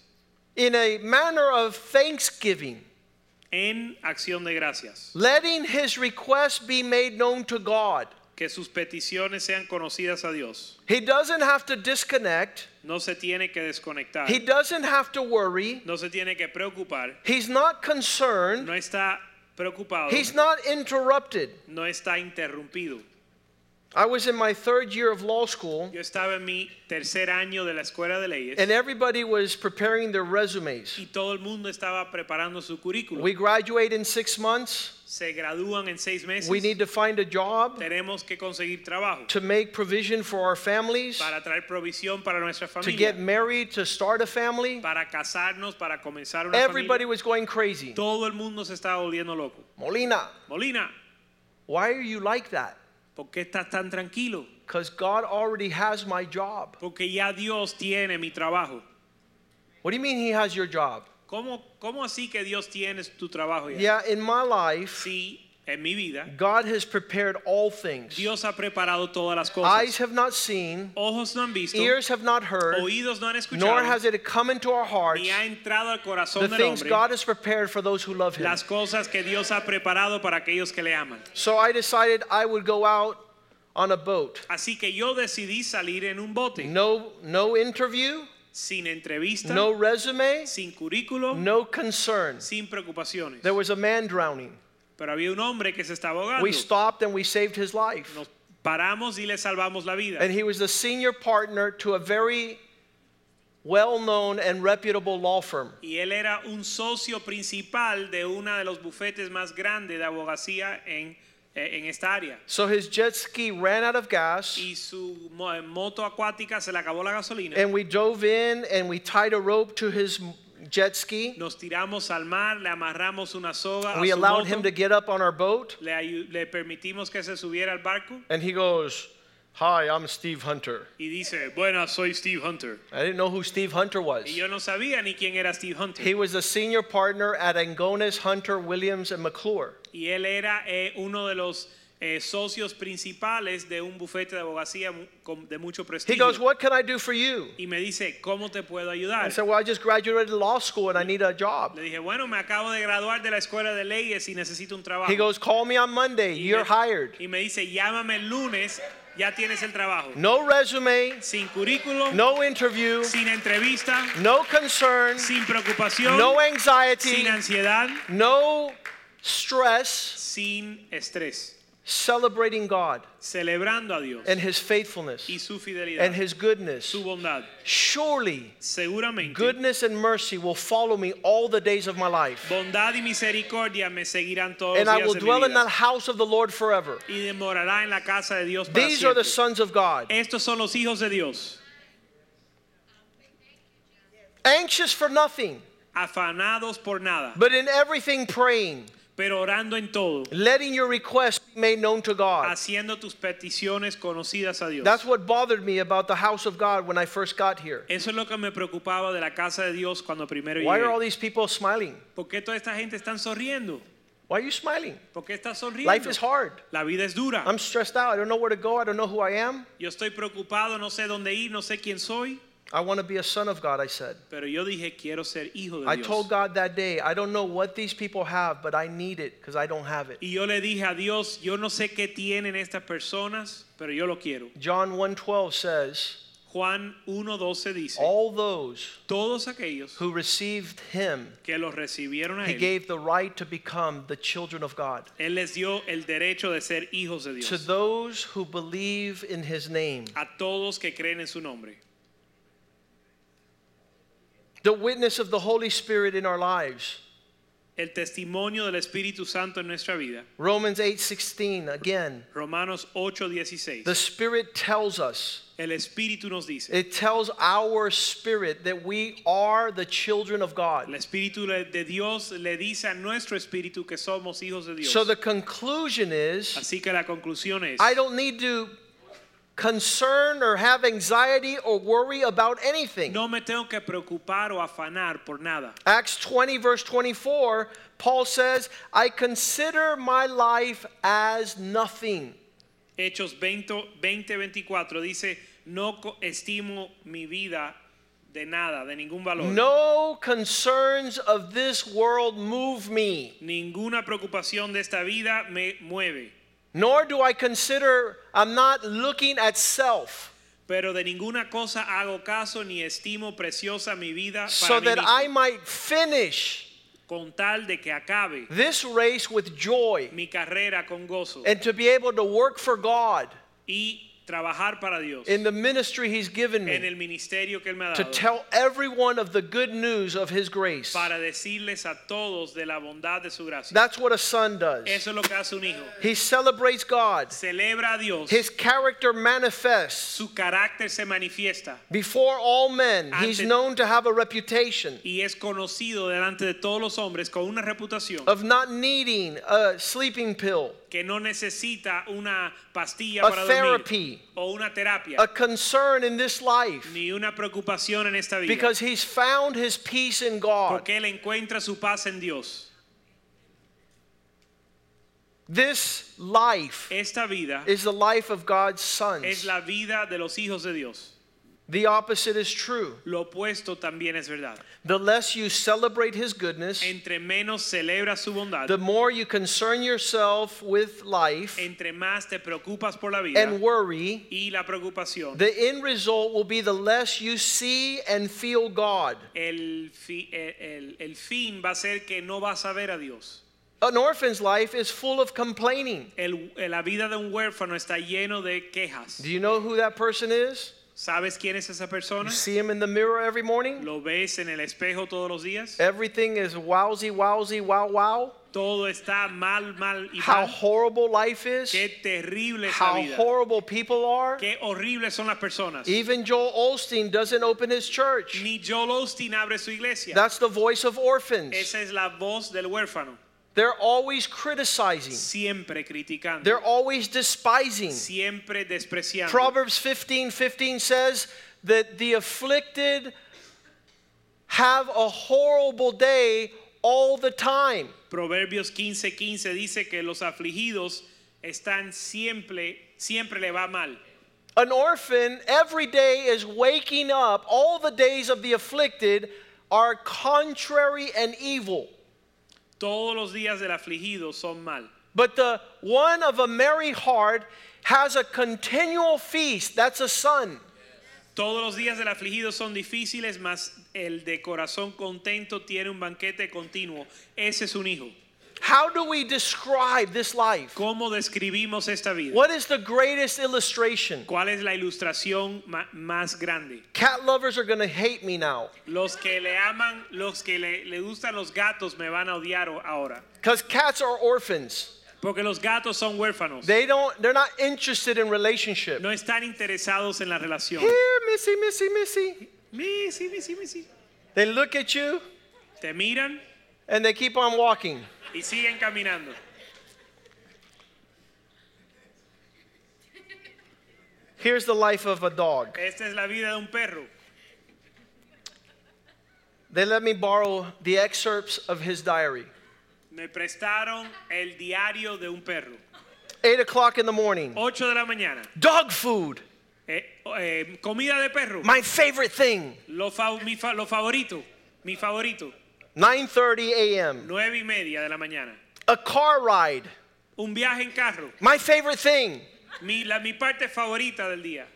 In a manner of thanksgiving, En acción de gracias. letting his request be made known to God. Que sus peticiones sean conocidas a Dios. He doesn't have to disconnect. No se tiene que desconectar. He doesn't have to worry. No se tiene que preocupar. He's not concerned. No está preocupado. He's not interrupted. No está interrumpido. I was in my third year of law school, Yo estaba en mi tercer año de la escuela de leyes and everybody was preparing their resumes. y todo el mundo estaba preparando su currículum. We graduate in six months. Se gradúan en seis meses. We need to find a job Tenemos que conseguir trabajo to make provision for our families, para traer provisión para nuestra to get married, to start a family. para casarnos, para comenzar una Everybody familia. was going crazy. Todo el mundo se estaba volviendo loco. Molina, Molina, why are you like that? ¿Por qué estás tan tranquilo? Because God already has my job. Porque ya Dios tiene mi trabajo. What do you mean He has your job? ¿Cómo, cómo así que Dios tiene tu trabajo ya? Yeah, in my life, Sí, en mi vida, God has prepared all things. Dios ha preparado todas las cosas. Eyes have not seen, Ojos no han visto, ears have not heard, oídos no han escuchado. nor has it come into our hearts ni ha entrado al the corazón del things hombre God has prepared for those who love Him. las cosas que Dios ha preparado para aquellos que le aman. So I decided I would go out on a boat. Así que yo decidí salir en un bote, No, no interview, sin entrevista, no resume, sin currículo, no concern. sin preocupaciones. There was a man drowning. Pero había un hombre que se estaba ahogando. We stopped and we saved his life. Nos paramos y le salvamos la vida. And he was the senior partner to a very well known and reputable law firm. Y él era un socio principal de uno de los bufetes más grandes de abogacía en, eh, en esta área. So his jet ski ran out of gas, Y su moto acuática se le acabó la gasolina. and we dove in and we tied a rope to his jet ski. Nos tiramos al mar, le amarramos una soga We allowed him to get up on our boat, le, le permitimos que se subiera al barco and he goes, Hi, I'm Steve Hunter. y dice, bueno, soy Steve Hunter. I didn't know who Steve Hunter was. Y yo no sabía ni quién era Steve Hunter. He was a senior partner at Angonis, Hunter, Williams, and McClure. Y él era eh, uno de los eh, socios principales de un bufete de abogacía de mucho He prestigio. goes, What can I do for you? y me dice, ¿cómo te puedo I ayudar? said, Well, I just graduated law school and I need a job. Le dije, bueno, me acabo de graduar de la escuela de leyes y necesito un trabajo. He goes, Call me on Monday. Y You're me- hired. Y me dice, llámame el lunes, ya tienes el trabajo. No resume, Sin currículum, no interview, sin entrevista, no concern, sin preocupación, no anxiety, sin ansiedad, no stress. sin estrés. Celebrating God celebrando a Dios and His faithfulness y su fidelidad, and His goodness, su bondad. surely Seguramente, goodness and mercy will follow me all the days of my life. bondad y misericordia me seguirán todos And los I días will de mi dwell in that house of the Lord forever. y demorará en la casa de Dios para These are the sons of God. Estos son los hijos de Dios, Anxious for nothing, afanados por nada, but in everything praying, pero orando en todo, letting your requests be made known to God. haciendo tus peticiones conocidas a Dios. That's what bothered me about the house of God when I first got here. Eso es lo que me preocupaba de la casa de Dios cuando primero Why are all these people smiling? ¿Por qué toda esta gente está sonriendo? Why are you smiling? ¿Por qué está sonriendo? Life is hard. La vida es dura. I'm stressed out. I don't know where to go. I don't know who I am. Yo estoy preocupado, no sé dónde ir, no sé quién soy, I want to be a son of God, I said. pero yo dije quiero ser hijo de I Dios. told God that day, I don't know what these people have, but I need it because I don't have it. Y yo le dije a Dios, yo no sé qué tienen estas personas, pero yo lo quiero. John 1:12 says, Juan 1.12 dice, "All those todos aquellos who received him, que los recibieron a he Él, gave the right to become the children of God. Él les dio el derecho de ser hijos de To those who believe in his name." A todos que creen en su nombre. The witness of the Holy Spirit in our lives. El testimonio del Espíritu Santo en nuestra vida. Romans 8:16 again. Romanos 8.16. The Spirit tells us El Espíritu nos dice. It tells our spirit that we are the children of God. El. Espíritu de Dios le dice a nuestro espíritu que somos hijos de Dios. So the conclusion is Así que la conclusión es, I don't need to concern or have anxiety or worry about anything. no me tengo que preocupar o afanar por nada. Acts 20, verse 24, Paul says, I consider my life as nothing. Hechos 20, 24 dice, no estimo mi vida de nada, de ningún valor. No concerns of this world move me, Ninguna preocupación de esta vida me mueve, nor do I consider, I'm not looking at self, pero de ninguna cosa hago caso ni estimo preciosa mi vida para so mí that mismo, I might finish con tal de que acabe this race with joy mi carrera con gozo. and to be able to work for God y trabajar para Dios in the ministry He's given en me, el ministerio que Él me ha to dado tell everyone of the good news of His grace. para decirles a todos de la bondad de su gracia. That's what a son does. Eso es lo que hace un hijo. He celebrates God. Celebra a Dios. His character manifests Su carácter se manifiesta before all men. He's known to have a reputation y es conocido delante de todos los hombres con una reputación of not needing a sleeping pill, que no necesita una pastilla a para dormir therapy, o una terapia a concern in this life ni una preocupación en esta vida because he's found his peace in God. porque él encuentra su paz en Dios. This life Esta vida is the life of God's es sons. la vida de los hijos de Dios. The opposite is true. Lo opuesto también es verdad. The less you celebrate his goodness, Entre menos su bondad, the more you concern yourself with life entre más te preocupas por la vida and worry, y la preocupación, the end result will be the less you see and feel God. el, fi- el- el- el fin va a ser que no vas a ver a Dios. An orphan's life is full of complaining. El- la vida de un huérfano está lleno de quejas. Do you know who that person is? ¿Sabes quién es esa You persona? see him in the mirror every morning? ¿Lo ves en el espejo todos los días? Everything is wowsy, wowsy, wow, wow. Todo está mal, mal y How mal. horrible life is. Qué terrible es la How vida. horrible people are. Qué horribles son las personas. Even Joel Osteen doesn't open his church. Ni Joel Osteen abre su iglesia. That's the voice of orphans. Esa es la voz del huérfano. They're always criticizing. Siempre criticando. They're always despising. Siempre despreciando. Proverbs 15 15 says that the afflicted have a horrible day all the time. Proverbios 15, 15 dice que los afligidos están siempre, siempre le va mal. An orphan every day is waking up. All the days of the afflicted are contrary and evil. Todos los días del afligido son mal. But the one of a merry heart has a continual feast. That's a son. Todos los días del afligido son difíciles, mas el de corazón contento tiene un banquete continuo. Ese es un hijo. How do we describe this life? ¿Cómo describimos esta vida? What is the greatest illustration? ¿Cuál es la ilustración más grande? Cat lovers are going to hate me now Los que le aman, los que le, le gustan los gatos me van a odiar ahora. because cats are orphans. Porque los gatos son huérfanos. They don't they're not interested in relationship. No están interesados en la relación. Here, Missy, Missy, Missy. Missy, missy, missy. They look at you Te miran and they keep on walking. Y siguen caminando. Here's the life of a dog. Esta es la vida de un perro. They let me borrow the excerpts of his diary. Me prestaron el diario de un perro. Eight o'clock in the morning. 8 de la mañana. Dog food, Eh, eh, comida de perro. my favorite thing. Lo, fa- mi fa- lo favorito. Mi favorito. 9:30 a.m. 9 y media de la mañana. A car ride, Un viaje en carro. my favorite thing. Mi, la, mi parte favorita del día.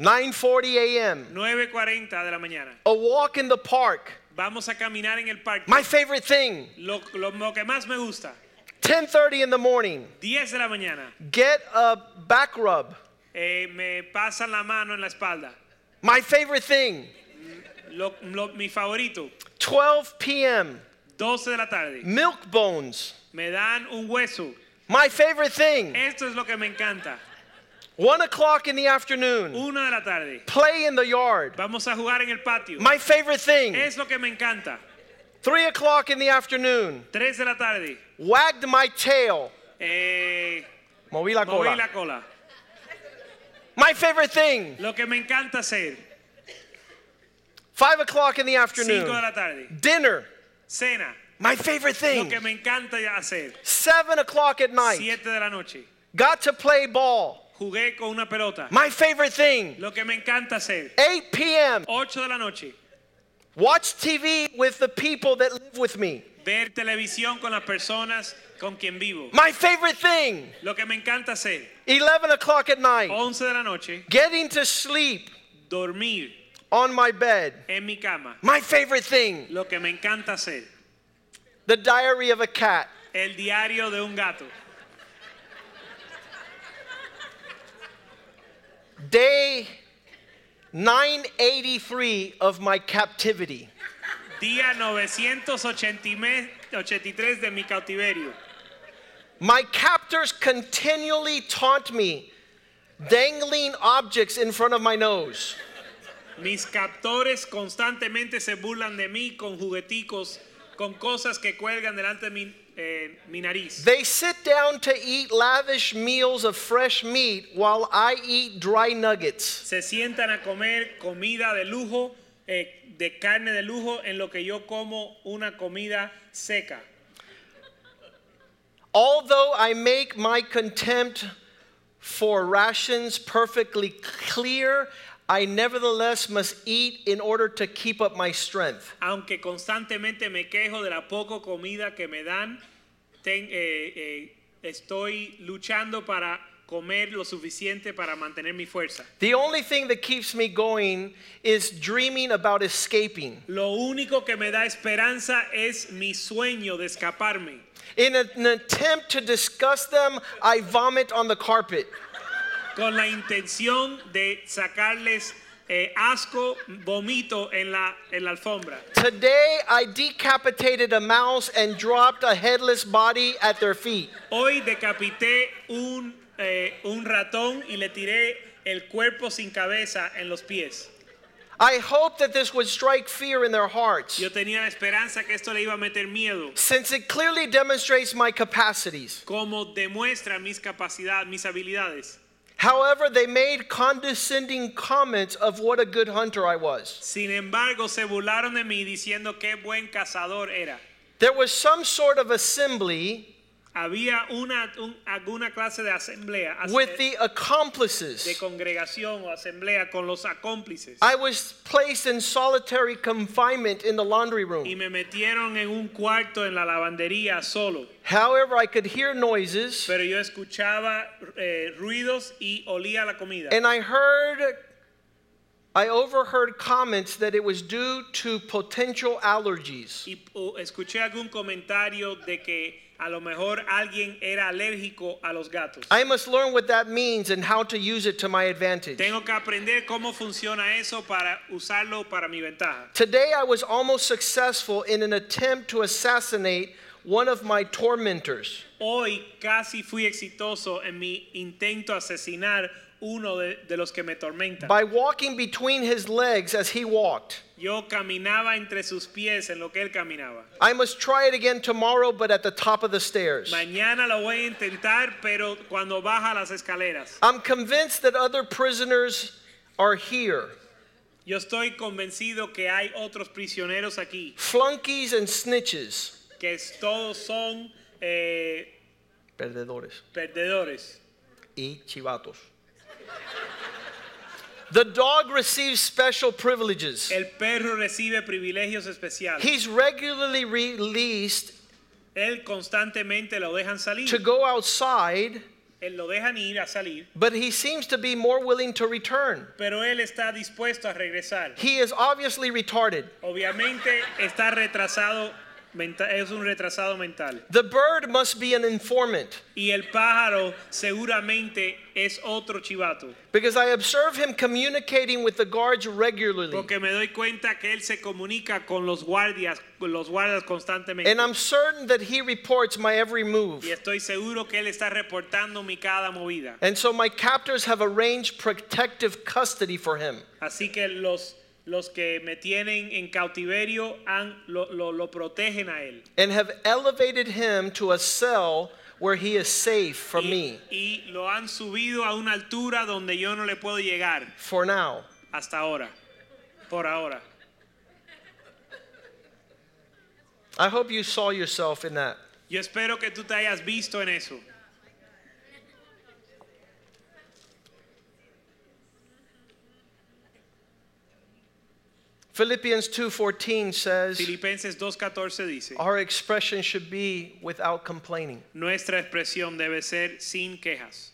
9:40 a.m. 9.40 de la mañana. A walk in the park, Vamos a caminar en el parque. my favorite thing. Lo, lo- lo que más me gusta. 10:30 in the morning, 10 de la mañana. get a back rub, eh, me pasan la mano en la espalda. my favorite thing. Lo- lo- mi favorito. 12 p.m. 12 de la tarde. milk bones, Me dan un hueso. my favorite thing. Esto es lo que me encanta. One o'clock in the afternoon, Una de la tarde. play in the yard, Vamos a jugar en el patio. my favorite thing. Es lo que me encanta. Three o'clock in the afternoon, 3 de la tarde. wagged my tail, Eh, moví la moví cola. la cola. My favorite thing. Lo que me encanta hacer. Five o'clock in the 5 de afternoon, la tarde. dinner, Cena. my favorite Lo thing. que me encanta hacer. Seven o'clock at night, 7 de la noche. got to play ball, Jugué con una pelota. my favorite thing. Lo que me encanta hacer. 8 p.m., 8 de la noche. watch TV with the people that live with me, Ver televisión con las personas con quien vivo. my favorite thing. Lo que me encanta hacer. 11 o'clock at night, 11 de la noche. getting to sleep Dormir on my bed, en mi cama. my favorite thing. Lo que me encanta hacer. The diary of a cat. El diario de un gato. Day 983 of my captivity. Día 983 de mi cautiverio. My captors continually taunt me, dangling objects in front of my nose. Mis captores constantemente se burlan de mí con jugueticos, con cosas que cuelgan delante de mi, eh, mi nariz. They sit down to eat lavish meals of fresh meat while I eat dry nuggets. Se sientan a comer comida de lujo, eh, de carne de lujo, en lo que yo como una comida seca. Although I make my contempt for rations perfectly clear, I nevertheless must eat in order to keep up my strength. Aunque constantemente me quejo de la poco comida que me dan, ten- eh, eh, estoy luchando para comer lo suficiente para mantener mi fuerza. The only thing that keeps me going is dreaming about escaping. Lo único que me da esperanza es mi sueño de escaparme. In an attempt to discuss them, I vomit on the carpet. Con la intención de sacarles eh, asco, vomito en la, en la alfombra. Today, I decapitated a mouse and dropped a headless body at their feet. Hoy decapité un, eh, un ratón y le tiré el cuerpo sin cabeza en los pies. I hope that this would strike fear in their hearts, Yo tenía la esperanza que esto le iba a meter miedo, since it clearly demonstrates my capacities. como demuestra mis capacidades, mis habilidades. However, they made condescending comments of what a good hunter I was. Sin embargo, se burlaron de mí diciendo qué buen cazador era. There was some sort of assembly Había una, un- alguna clase de asamblea, with the de accomplices. congregación o asamblea con los acómplices. I was placed in solitary confinement in the laundry Y room. me metieron en un cuarto en la lavandería solo. However, I could hear noises Pero yo escuchaba eh, ruidos y olía la comida. and I heard, I overheard comments that it was due to potential allergies. Y escuché algún comentario de que A lo mejor alguien era alérgico a los gatos. I must learn what that means and how to use it to my advantage. Tengo que aprender cómo funciona eso para usarlo para mi ventaja. Today I was almost successful in an attempt to assassinate one of my tormentors. Hoy casi fui exitoso en mi intento asesinar uno de, de los que me tormentan. by walking between his legs as he walked. Yo caminaba entre sus pies en lo que él caminaba. I must try it again tomorrow, but at the top of the stairs. Mañana lo voy a intentar, pero cuando baja las escaleras. I'm convinced that other prisoners are here, Yo estoy convencido que hay otros prisioneros aquí, flunkies and snitches. que todos son eh, Perdedores perdedores. y chivatos. The dog receives special privileges. El perro recibe privilegios especiales. He's regularly released Él constantemente lo dejan salir. to go outside, Él lo dejan ir a salir, but he seems to be more willing to return. pero él está dispuesto a regresar. He is obviously retarded. Obviamente está retrasado, es un retrasado mental. The bird must be an informant Y el pájaro seguramente es otro chivato, because I observe him communicating with the guards regularly. porque me doy cuenta que él se comunica con los guardias, los guardias constantemente. And I'm certain that he reports my every move. Y estoy seguro que él está reportando mi cada movida. And so my captors have arranged protective custody for him. Así que los, los que me tienen en cautiverio han, lo, lo, lo protegen a él. and have elevated him to a cell where he is safe from y, me y lo han subido a una altura donde yo no le puedo llegar for now. hasta ahora, por ahora. I hope you saw yourself in that. Yo espero que tú te hayas visto en eso. Philippians 2:14 says Filipenses 2.14 dice, our expression should be without complaining. nuestra expresión debe ser sin quejas.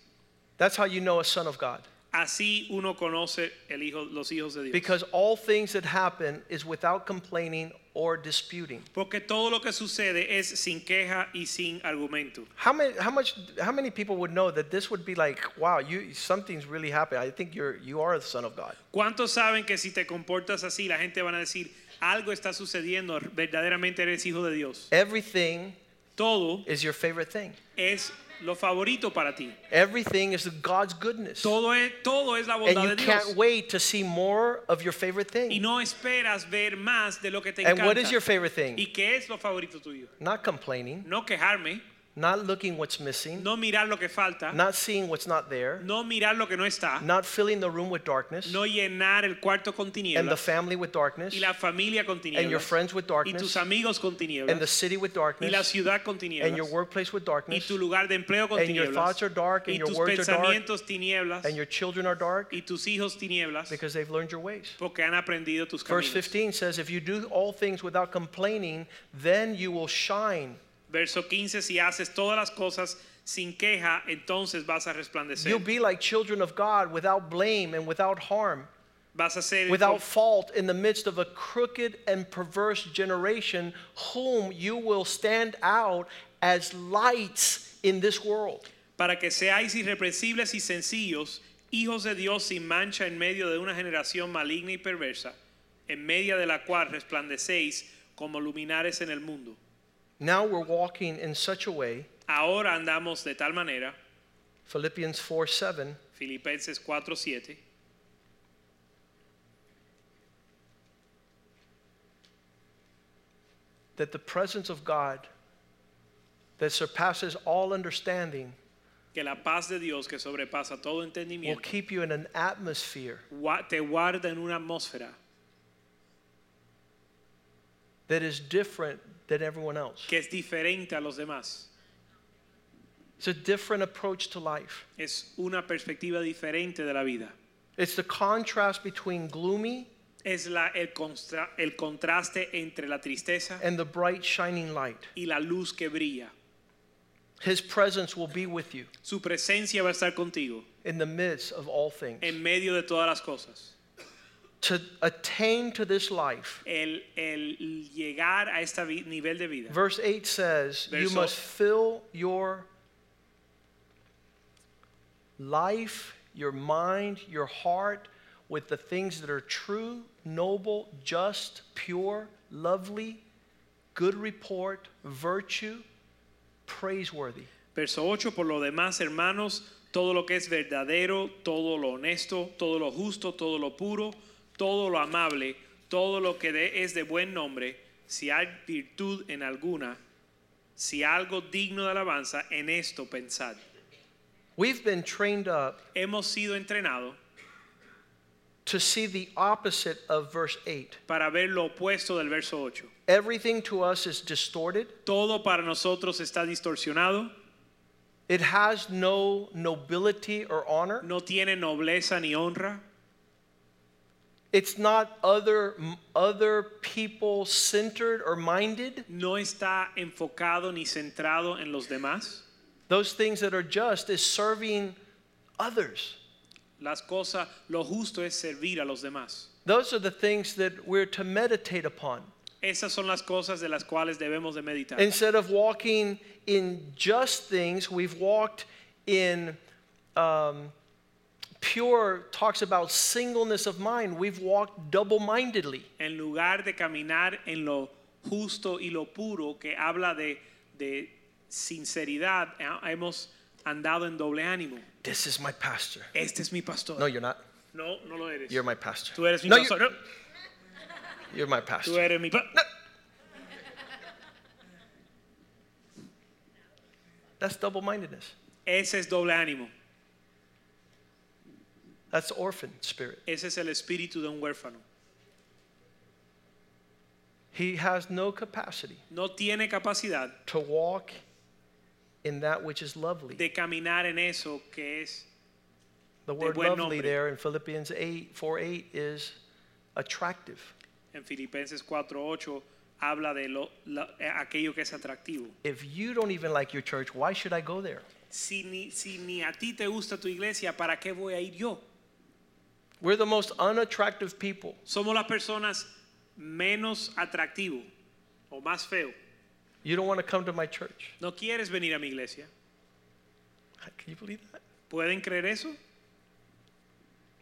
That's how you know a son of God. Así uno conoce el hijo, los hijos de Dios. Because all things that happen is without complaining or disputing. Porque todo lo que sucede es sin queja y sin argumento. How many how much how many people would know that this would be like, wow, you something's really happening. I think you're you are the son of God. ¿Cuántos saben que si te comportas así, la gente van a decir, algo está sucediendo, verdaderamente eres hijo de Dios? Everything Todo is your favorite thing. es lo favorito para ti. Everything is God's goodness. Todo es, todo es la And you de can't wait to see more of your favorite Y thing. no esperas ver más de lo que te And what encanta. is your favorite thing? ¿Y qué es lo favorito tuyo? Not complaining, No quejarme, not looking what's missing, no mirar lo que falta, not seeing what's not there, no mirar lo que no está, not filling the room with darkness, no llenar el cuarto con tinieblas. and the family with darkness, y la familia con tinieblas. and your friends with darkness. y tus amigos con tinieblas. and the city with darkness. y la ciudad con tinieblas. and your workplace with darkness. y tu lugar de empleo con and your thoughts are dark, and y your tus words are dark, pensamientos tinieblas and your children are dark y tus hijos tinieblas because they've learned your ways. porque han aprendido tus Verse 15 says, If you do all things without complaining, then you will shine. Verso 15, si haces todas las cosas sin queja, entonces vas a resplandecer. You'll be like children of God without blame and without harm, vas a ser without fault in the midst of a crooked and perverse generation, whom you will stand out as lights in this world. para que seáis irreprensibles y sencillos, hijos de Dios sin mancha en medio de una generación maligna y perversa, en medio de la cual resplandecéis como luminares en el mundo. Now we're walking in such a way, Ahora andamos de tal manera, Philippians 4 7, Filipenses 4:7, that the presence of God that surpasses all understanding que la paz de Dios que sobrepasa todo will keep you in an atmosphere te guarda en una atmósfera that is different than everyone else. que es diferente a los demás. It's a different approach to life. Es una perspectiva diferente de la vida. It's the contrast between gloomy Es la, el, constra- el contraste entre la tristeza and the bright shining light. y la luz que brilla. His presence will be with you Su presencia va a estar contigo in the midst of all things. en medio de todas las cosas. To attain to this life. el, el llegar a este nivel de vida. Verse 8 says, You must fill your life, your mind, your heart with the things that are true, noble, just, pure, lovely, good report, virtue, praiseworthy. Verso 8, por lo demás, hermanos, todo lo que es verdadero, todo lo honesto, todo lo justo, todo lo puro, todo lo amable, todo lo que de- es de buen nombre, si hay virtud en alguna, si algo digno de alabanza, en esto pensad. We've been trained up Hemos sido entrenados to see the opposite of verse 8. para ver lo opuesto del verso 8. Everything to us is distorted. Todo para nosotros está distorsionado, It has no nobility or honor. no tiene nobleza ni honra, It's not other other people centered or minded. no está enfocado ni centrado en los demás. Those things that are just is serving others. Las cosas, lo justo es servir a los demás. Those are the things that we're to meditate upon. Esas son las cosas de las cuales debemos de meditar. Instead of walking in just things, we've walked in um, pure, talks about singleness of mind. We've walked double mindedly. En lugar de caminar en lo justo y lo puro que habla de, de sinceridad, eh, hemos andado en doble ánimo. This is my pastor. Este es mi pastor. No, you're not. no, no lo eres. You're my pastor. Tú eres mi no, pastor. You're, No, you're my pastor. tú pastor. eres mi pa- That's double mindedness. Ese es doble ánimo. That's orphan spirit. Ese es el espíritu de un huérfano. He has no capacity No tiene capacidad to walk in that which is lovely. de caminar en eso que es The word lovely nombre. there in Philippians 8, 4 8 is attractive. en Filipenses 4:8 habla de lo, la- eh, aquello que es atractivo. If you don't even like your church, why should I go there? Si ni, si ni a ti te gusta tu iglesia, ¿para qué voy a ir yo? We're the most unattractive people. Somos las personas menos atractivo o más feo. You don't want to come to my church. No quieres venir a mi iglesia. Can you believe that? ¿Pueden creer eso?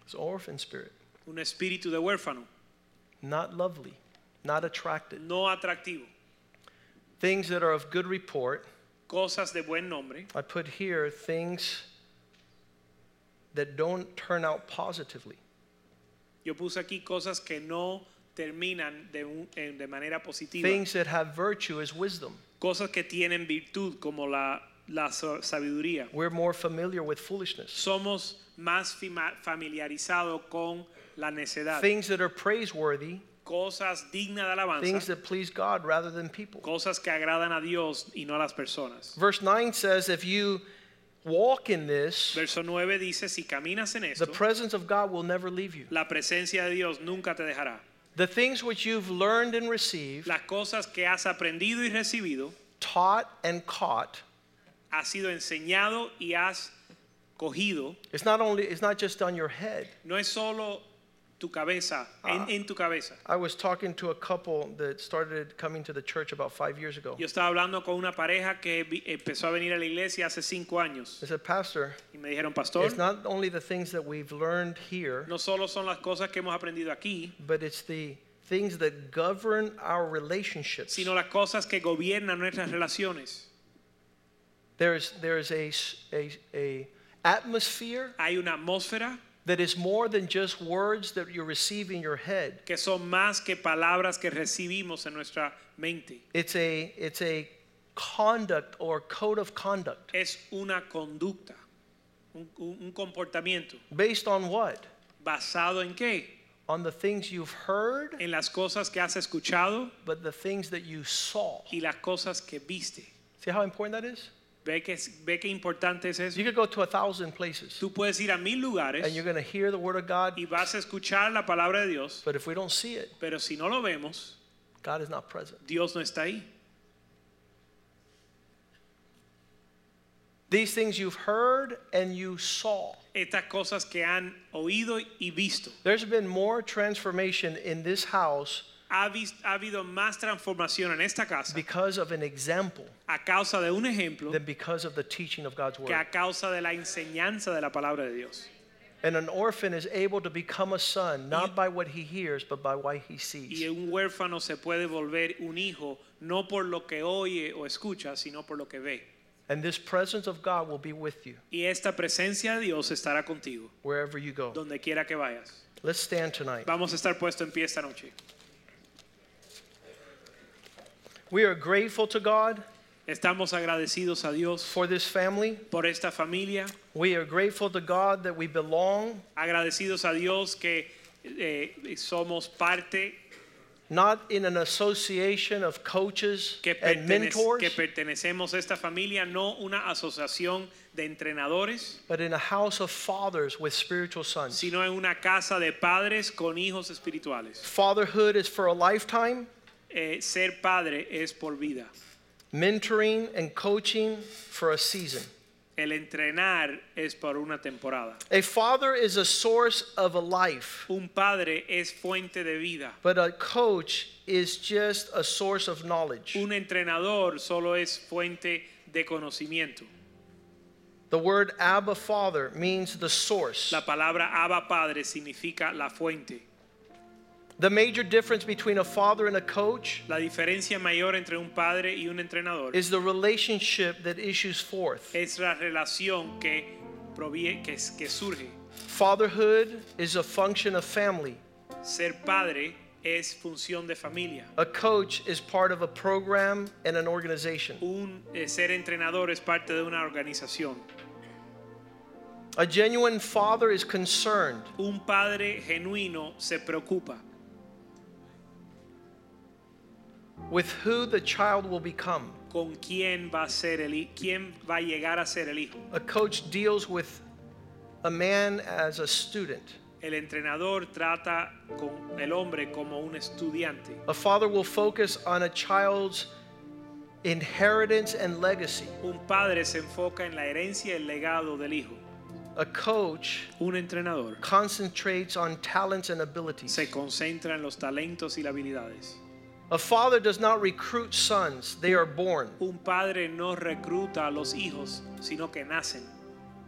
It's orphan spirit. Un espíritu de huérfano, Not lovely, not attractive. no atractivo. Things that are of good report. Cosas de buen nombre. I put here things that don't turn out positively. Yo puse aquí cosas que no terminan de, un- de manera positiva. Things that have virtue is wisdom. Cosas que tienen virtud como la, la sa- sabiduría. We're more familiar with foolishness. Somos más familiarizados con la necedad. Things that are praiseworthy, Cosas dignas de alabanza. things that please God rather than people. Cosas que agradan a Dios y no a las personas. Verse 9 says, if you walk in this, Verso 9 dice, si caminas en the presence of God will never leave you. la presencia de Dios nunca te dejará. The things which you've learned and received, Las cosas que has aprendido y recibido, taught and caught, has sido enseñado y has cogido, it's not only it's not just on your head. no es solo tu cabeza, en, ah. en tu cabeza. I was talking to a couple that started coming to the church about five years ago. Yo estaba hablando con una pareja que vi- empezó a venir a la iglesia hace cinco años I said, Pastor, y me dijeron, pastor, it's not only the things that we've learned here, no solo son las cosas que hemos aprendido aquí, but it's the things that govern our relationships. sino las cosas que gobiernan nuestras relaciones. There's there's a, s- a, a atmosphere Hay una atmósfera that is more than just words that you receive in your head. que son más que palabras que recibimos en nuestra mente. It's a it's a conduct or code of conduct Es una conducta, un, un- comportamiento. based on what? ¿Basado en qué? On the things you've heard, En las cosas que has escuchado but the things that you saw. y las cosas que viste. See how important that is? ¿Ve que, ve qué importante es eso? You could go to a thousand places Tú puedes ir a mil lugares and you're going to hear the word of God, y vas a escuchar la palabra de Dios, but if we don't see it, pero si no lo vemos, God is not present. Dios no está ahí. These things you've heard and you saw. Estas cosas que han oído y visto. There's been more transformation in this house Ha, vis- ha habido más transformación en esta casa because of an example a causa de un ejemplo than because of the teaching of God's que word. a causa de la enseñanza de la palabra de Dios. And an orphan is able to become a son not by what he hears, but by what he Y sees. un huérfano se puede volver un hijo no por lo que oye o escucha, sino por lo que ve. And this presence of God will be with you Y esta presencia de Dios estará contigo, wherever you go. donde quiera que vayas. Let's stand tonight. Vamos a estar puesto en pie esta noche. We are grateful to God Estamos agradecidos a Dios for this family. por esta familia, We are grateful to God that we belong agradecidos a Dios que eh, somos parte, not in an association of coaches que, and mentors, que pertenecemos a esta familia, no una asociación de entrenadores, but in a house of fathers with spiritual sons. sino en una casa de padres con hijos espirituales. Fatherhood is for a lifetime. Eh, ser padre es por vida. mentoring and coaching for a season. El entrenar es por una temporada. A father is a source of a life, Un padre es fuente de vida. but a coach is just a source of knowledge. Un entrenador solo es fuente de conocimiento. The word Abba Father means the source. La palabra Abba Padre significa la fuente. The major difference between a father and a coach La diferencia mayor entre un padre y un entrenador is the relationship that issues forth. es la relación que, provie- que, que surge. Fatherhood is a function of family. Ser padre es función de familia. A coach is part of a program and an organization. Un eh, ser entrenador es parte de una organización. A genuine father is concerned Un padre genuino se preocupa with who the child will become. con quién va a ser el quién va a llegar a ser el hijo. A coach deals with a man as a student. El entrenador trata con el hombre como un estudiante. A father will focus on a child's inheritance and legacy. Un padre se enfoca en la herencia y el legado del hijo. A coach Un entrenador concentrates on talents and abilities. se concentra en los talentos y las habilidades. A father does not recruit sons, they are born. Un padre no recruta a los hijos, sino que nacen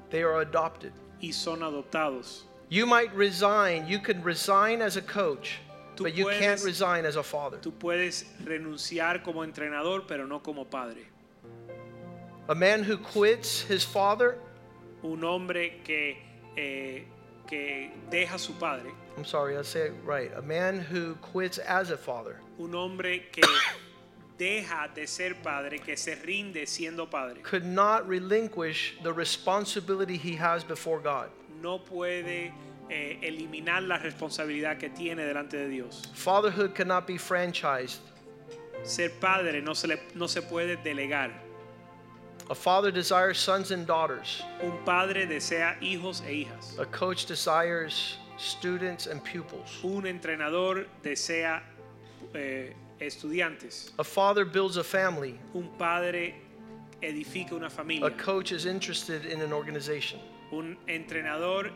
They are adopted. y son adoptados. You might resign, you can resign as a coach, Tú but you can't resign as a father. Tú puedes renunciar como entrenador, pero no como padre. A man who quits his father, Un hombre que, eh, que deja a su padre, I'm sorry, I'll say it right. A man who quits as a father un hombre que deja de ser padre, que se rinde siendo padre, could not relinquish the responsibility he has before God. no puede eh, eliminar la responsabilidad que tiene delante de Dios. Fatherhood cannot be franchised. Ser padre no se, le, no se puede delegar. A father desires sons and daughters. Un padre desea hijos e hijas. A coach desires students and pupils. Un entrenador desea eh, estudiantes. A father builds a family. Un padre edifica una A familia. coach is interested in an organization. Un entrenador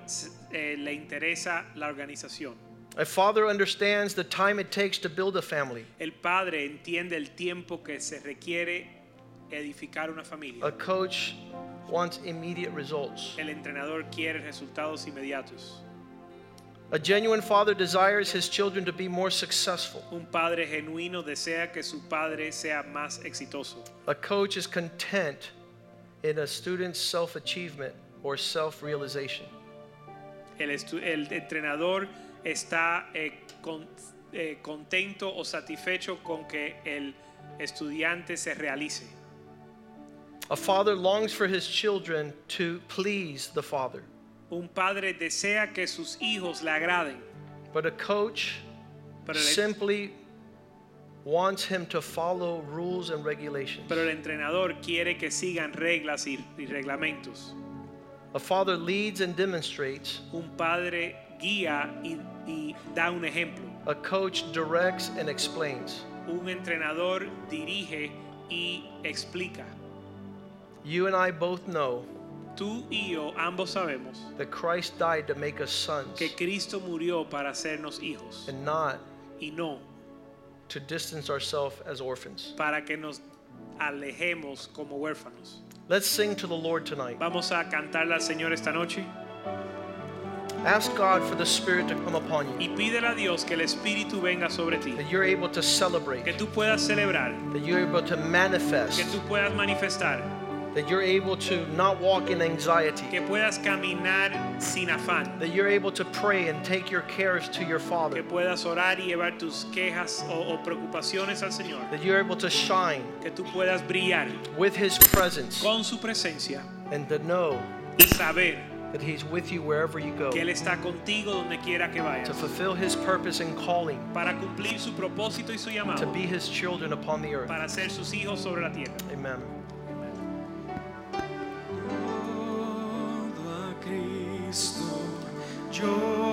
eh, le interesa la organización. A father understands the time it takes to build a family. El padre entiende el tiempo que se requiere edificar una familia. A coach wants immediate results. El entrenador quiere resultados inmediatos. A genuine father desires his children to be more successful. Un padre genuino desea que su padre sea más exitoso. A coach is content in a student's self achievement or self realization. El, el entrenador está eh, con- eh, contento o satisfecho con que el estudiante se realice. A father longs for his children to please the father, Un padre desea que sus hijos le agraden, but a coach pero el, simply wants him to follow rules and regulations. pero el entrenador quiere que sigan reglas y, y reglamentos. A father leads and demonstrates, Un padre guía y, y da un ejemplo. a coach directs and explains. Un entrenador dirige y explica. You and I both know Tú y yo ambos sabemos that Christ died to make us sons que Cristo murió para hacernos hijos and not y no to distance ourselves as orphans. para que nos alejemos como huérfanos. Let's sing to the Lord tonight. Vamos a cantarle al Señor esta noche Ask God for the Spirit to come upon you, y pídele a Dios que el Espíritu venga sobre ti, that you're able to celebrate, que tú puedas celebrar, that you're able to manifest, que tú puedas manifestar, that you're able to not walk in anxiety, que puedas caminar sin afán, that you're able to pray and take your cares to your Father. que puedas orar y llevar tus quejas o, o preocupaciones al Señor, that you're able to shine que tú puedas brillar with His presence, con su presencia and to know y saber that He's with you wherever you go, que Él está contigo donde quiera que vayas. to fulfill His purpose and calling, para cumplir su propósito y su llamado. to be His children upon the earth. para ser sus hijos sobre la tierra. Amen. Yo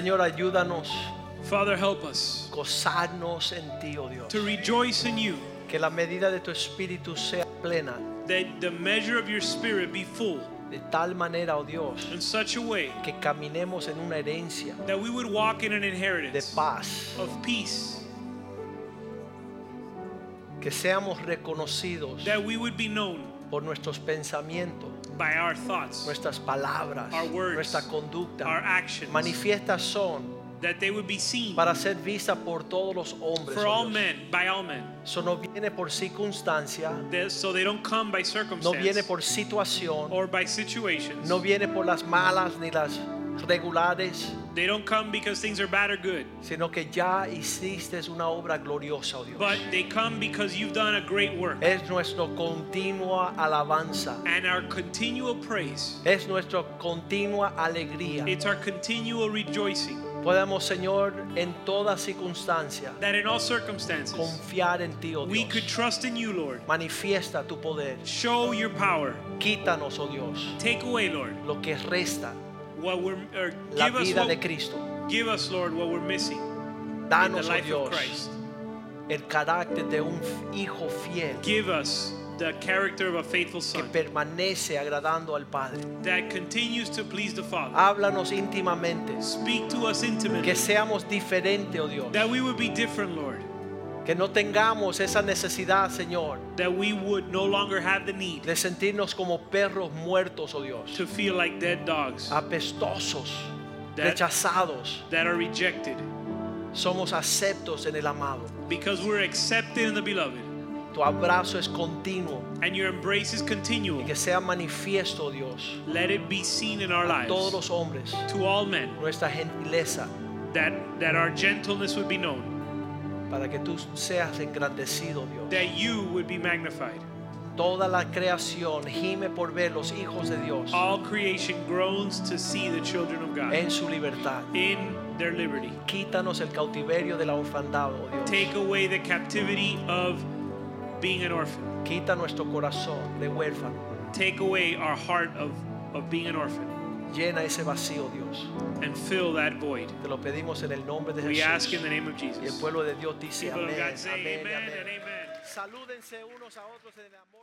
Señor, ayúdanos, Father, help us gozarnos en ti, oh Dios. to rejoice in you, Que la medida de tu espíritu sea plena, that the measure of your spirit be full. De tal manera, oh Dios, in such a way que caminemos en una herencia that we would walk in an de paz, of peace, que seamos reconocidos that we would be known por nuestros pensamientos, by our thoughts, nuestras palabras, Our words, nuestra conducta. our actions, Manifiestas son that they would be seen para ser vistas por todos los hombres. for oh all men, by all men. Eso no viene por circunstancia, So they don't come by no circumstance viene por situación, or by situations no viene por las malas ni las regulares, They don't come because things are bad or good, sino que ya hiciste una obra gloriosa, oh Dios. but they come because you've done a great work. Es nuestro continua alabanza, And our continual praise, es nuestra continua alegría. it's our continual rejoicing Podemos, Señor, en toda circunstancia that in all circumstances confiar en ti, oh we could trust in you, Lord. Manifiesta tu poder. Show your power. Quítanos, oh Dios, Take away, Lord, lo que resta, what we're or la give us vida de what, Cristo. give us, Lord, what we're missing in the Danos, oh life of Christ. el carácter de un hijo fiel Give us the character of a faithful que son permanece agradando al Padre. that continues to please the Father. Háblanos íntimamente, Speak to us intimately. que seamos diferentes, oh Dios. That we would be different, Lord. Que no tengamos esa necesidad, Señor, That we would no longer have the need de sentirnos como perros muertos, oh Dios. to feel like dead dogs Apestosos, That- rechazados. that are rejected Somos aceptos en el amado. because we're accepted in the beloved. Tu abrazo es continuo And your embrace is continual. y que sea manifiesto, oh Dios, Let it be seen in our a todos lives los hombres, to all men nuestra gentileza, that, that our gentleness would be known, para que tú seas engrandecido, Dios. that you would be magnified. Toda la creación gime por ver los hijos de Dios All creation groans to see the children of God en su libertad. in their liberty. Quítanos el cautiverio de la orfandad, oh Dios. Take away the captivity of being an orphan. Quita nuestro corazón de huérfano. Take away our heart of, of being an orphan Llena ese vacío, Dios. and fill that void. Te lo pedimos en el nombre de We ask in Jesús. the name of Y el Jesus. pueblo de Dios dice amén, amén, amén. Salúdense unos a otros en el amor.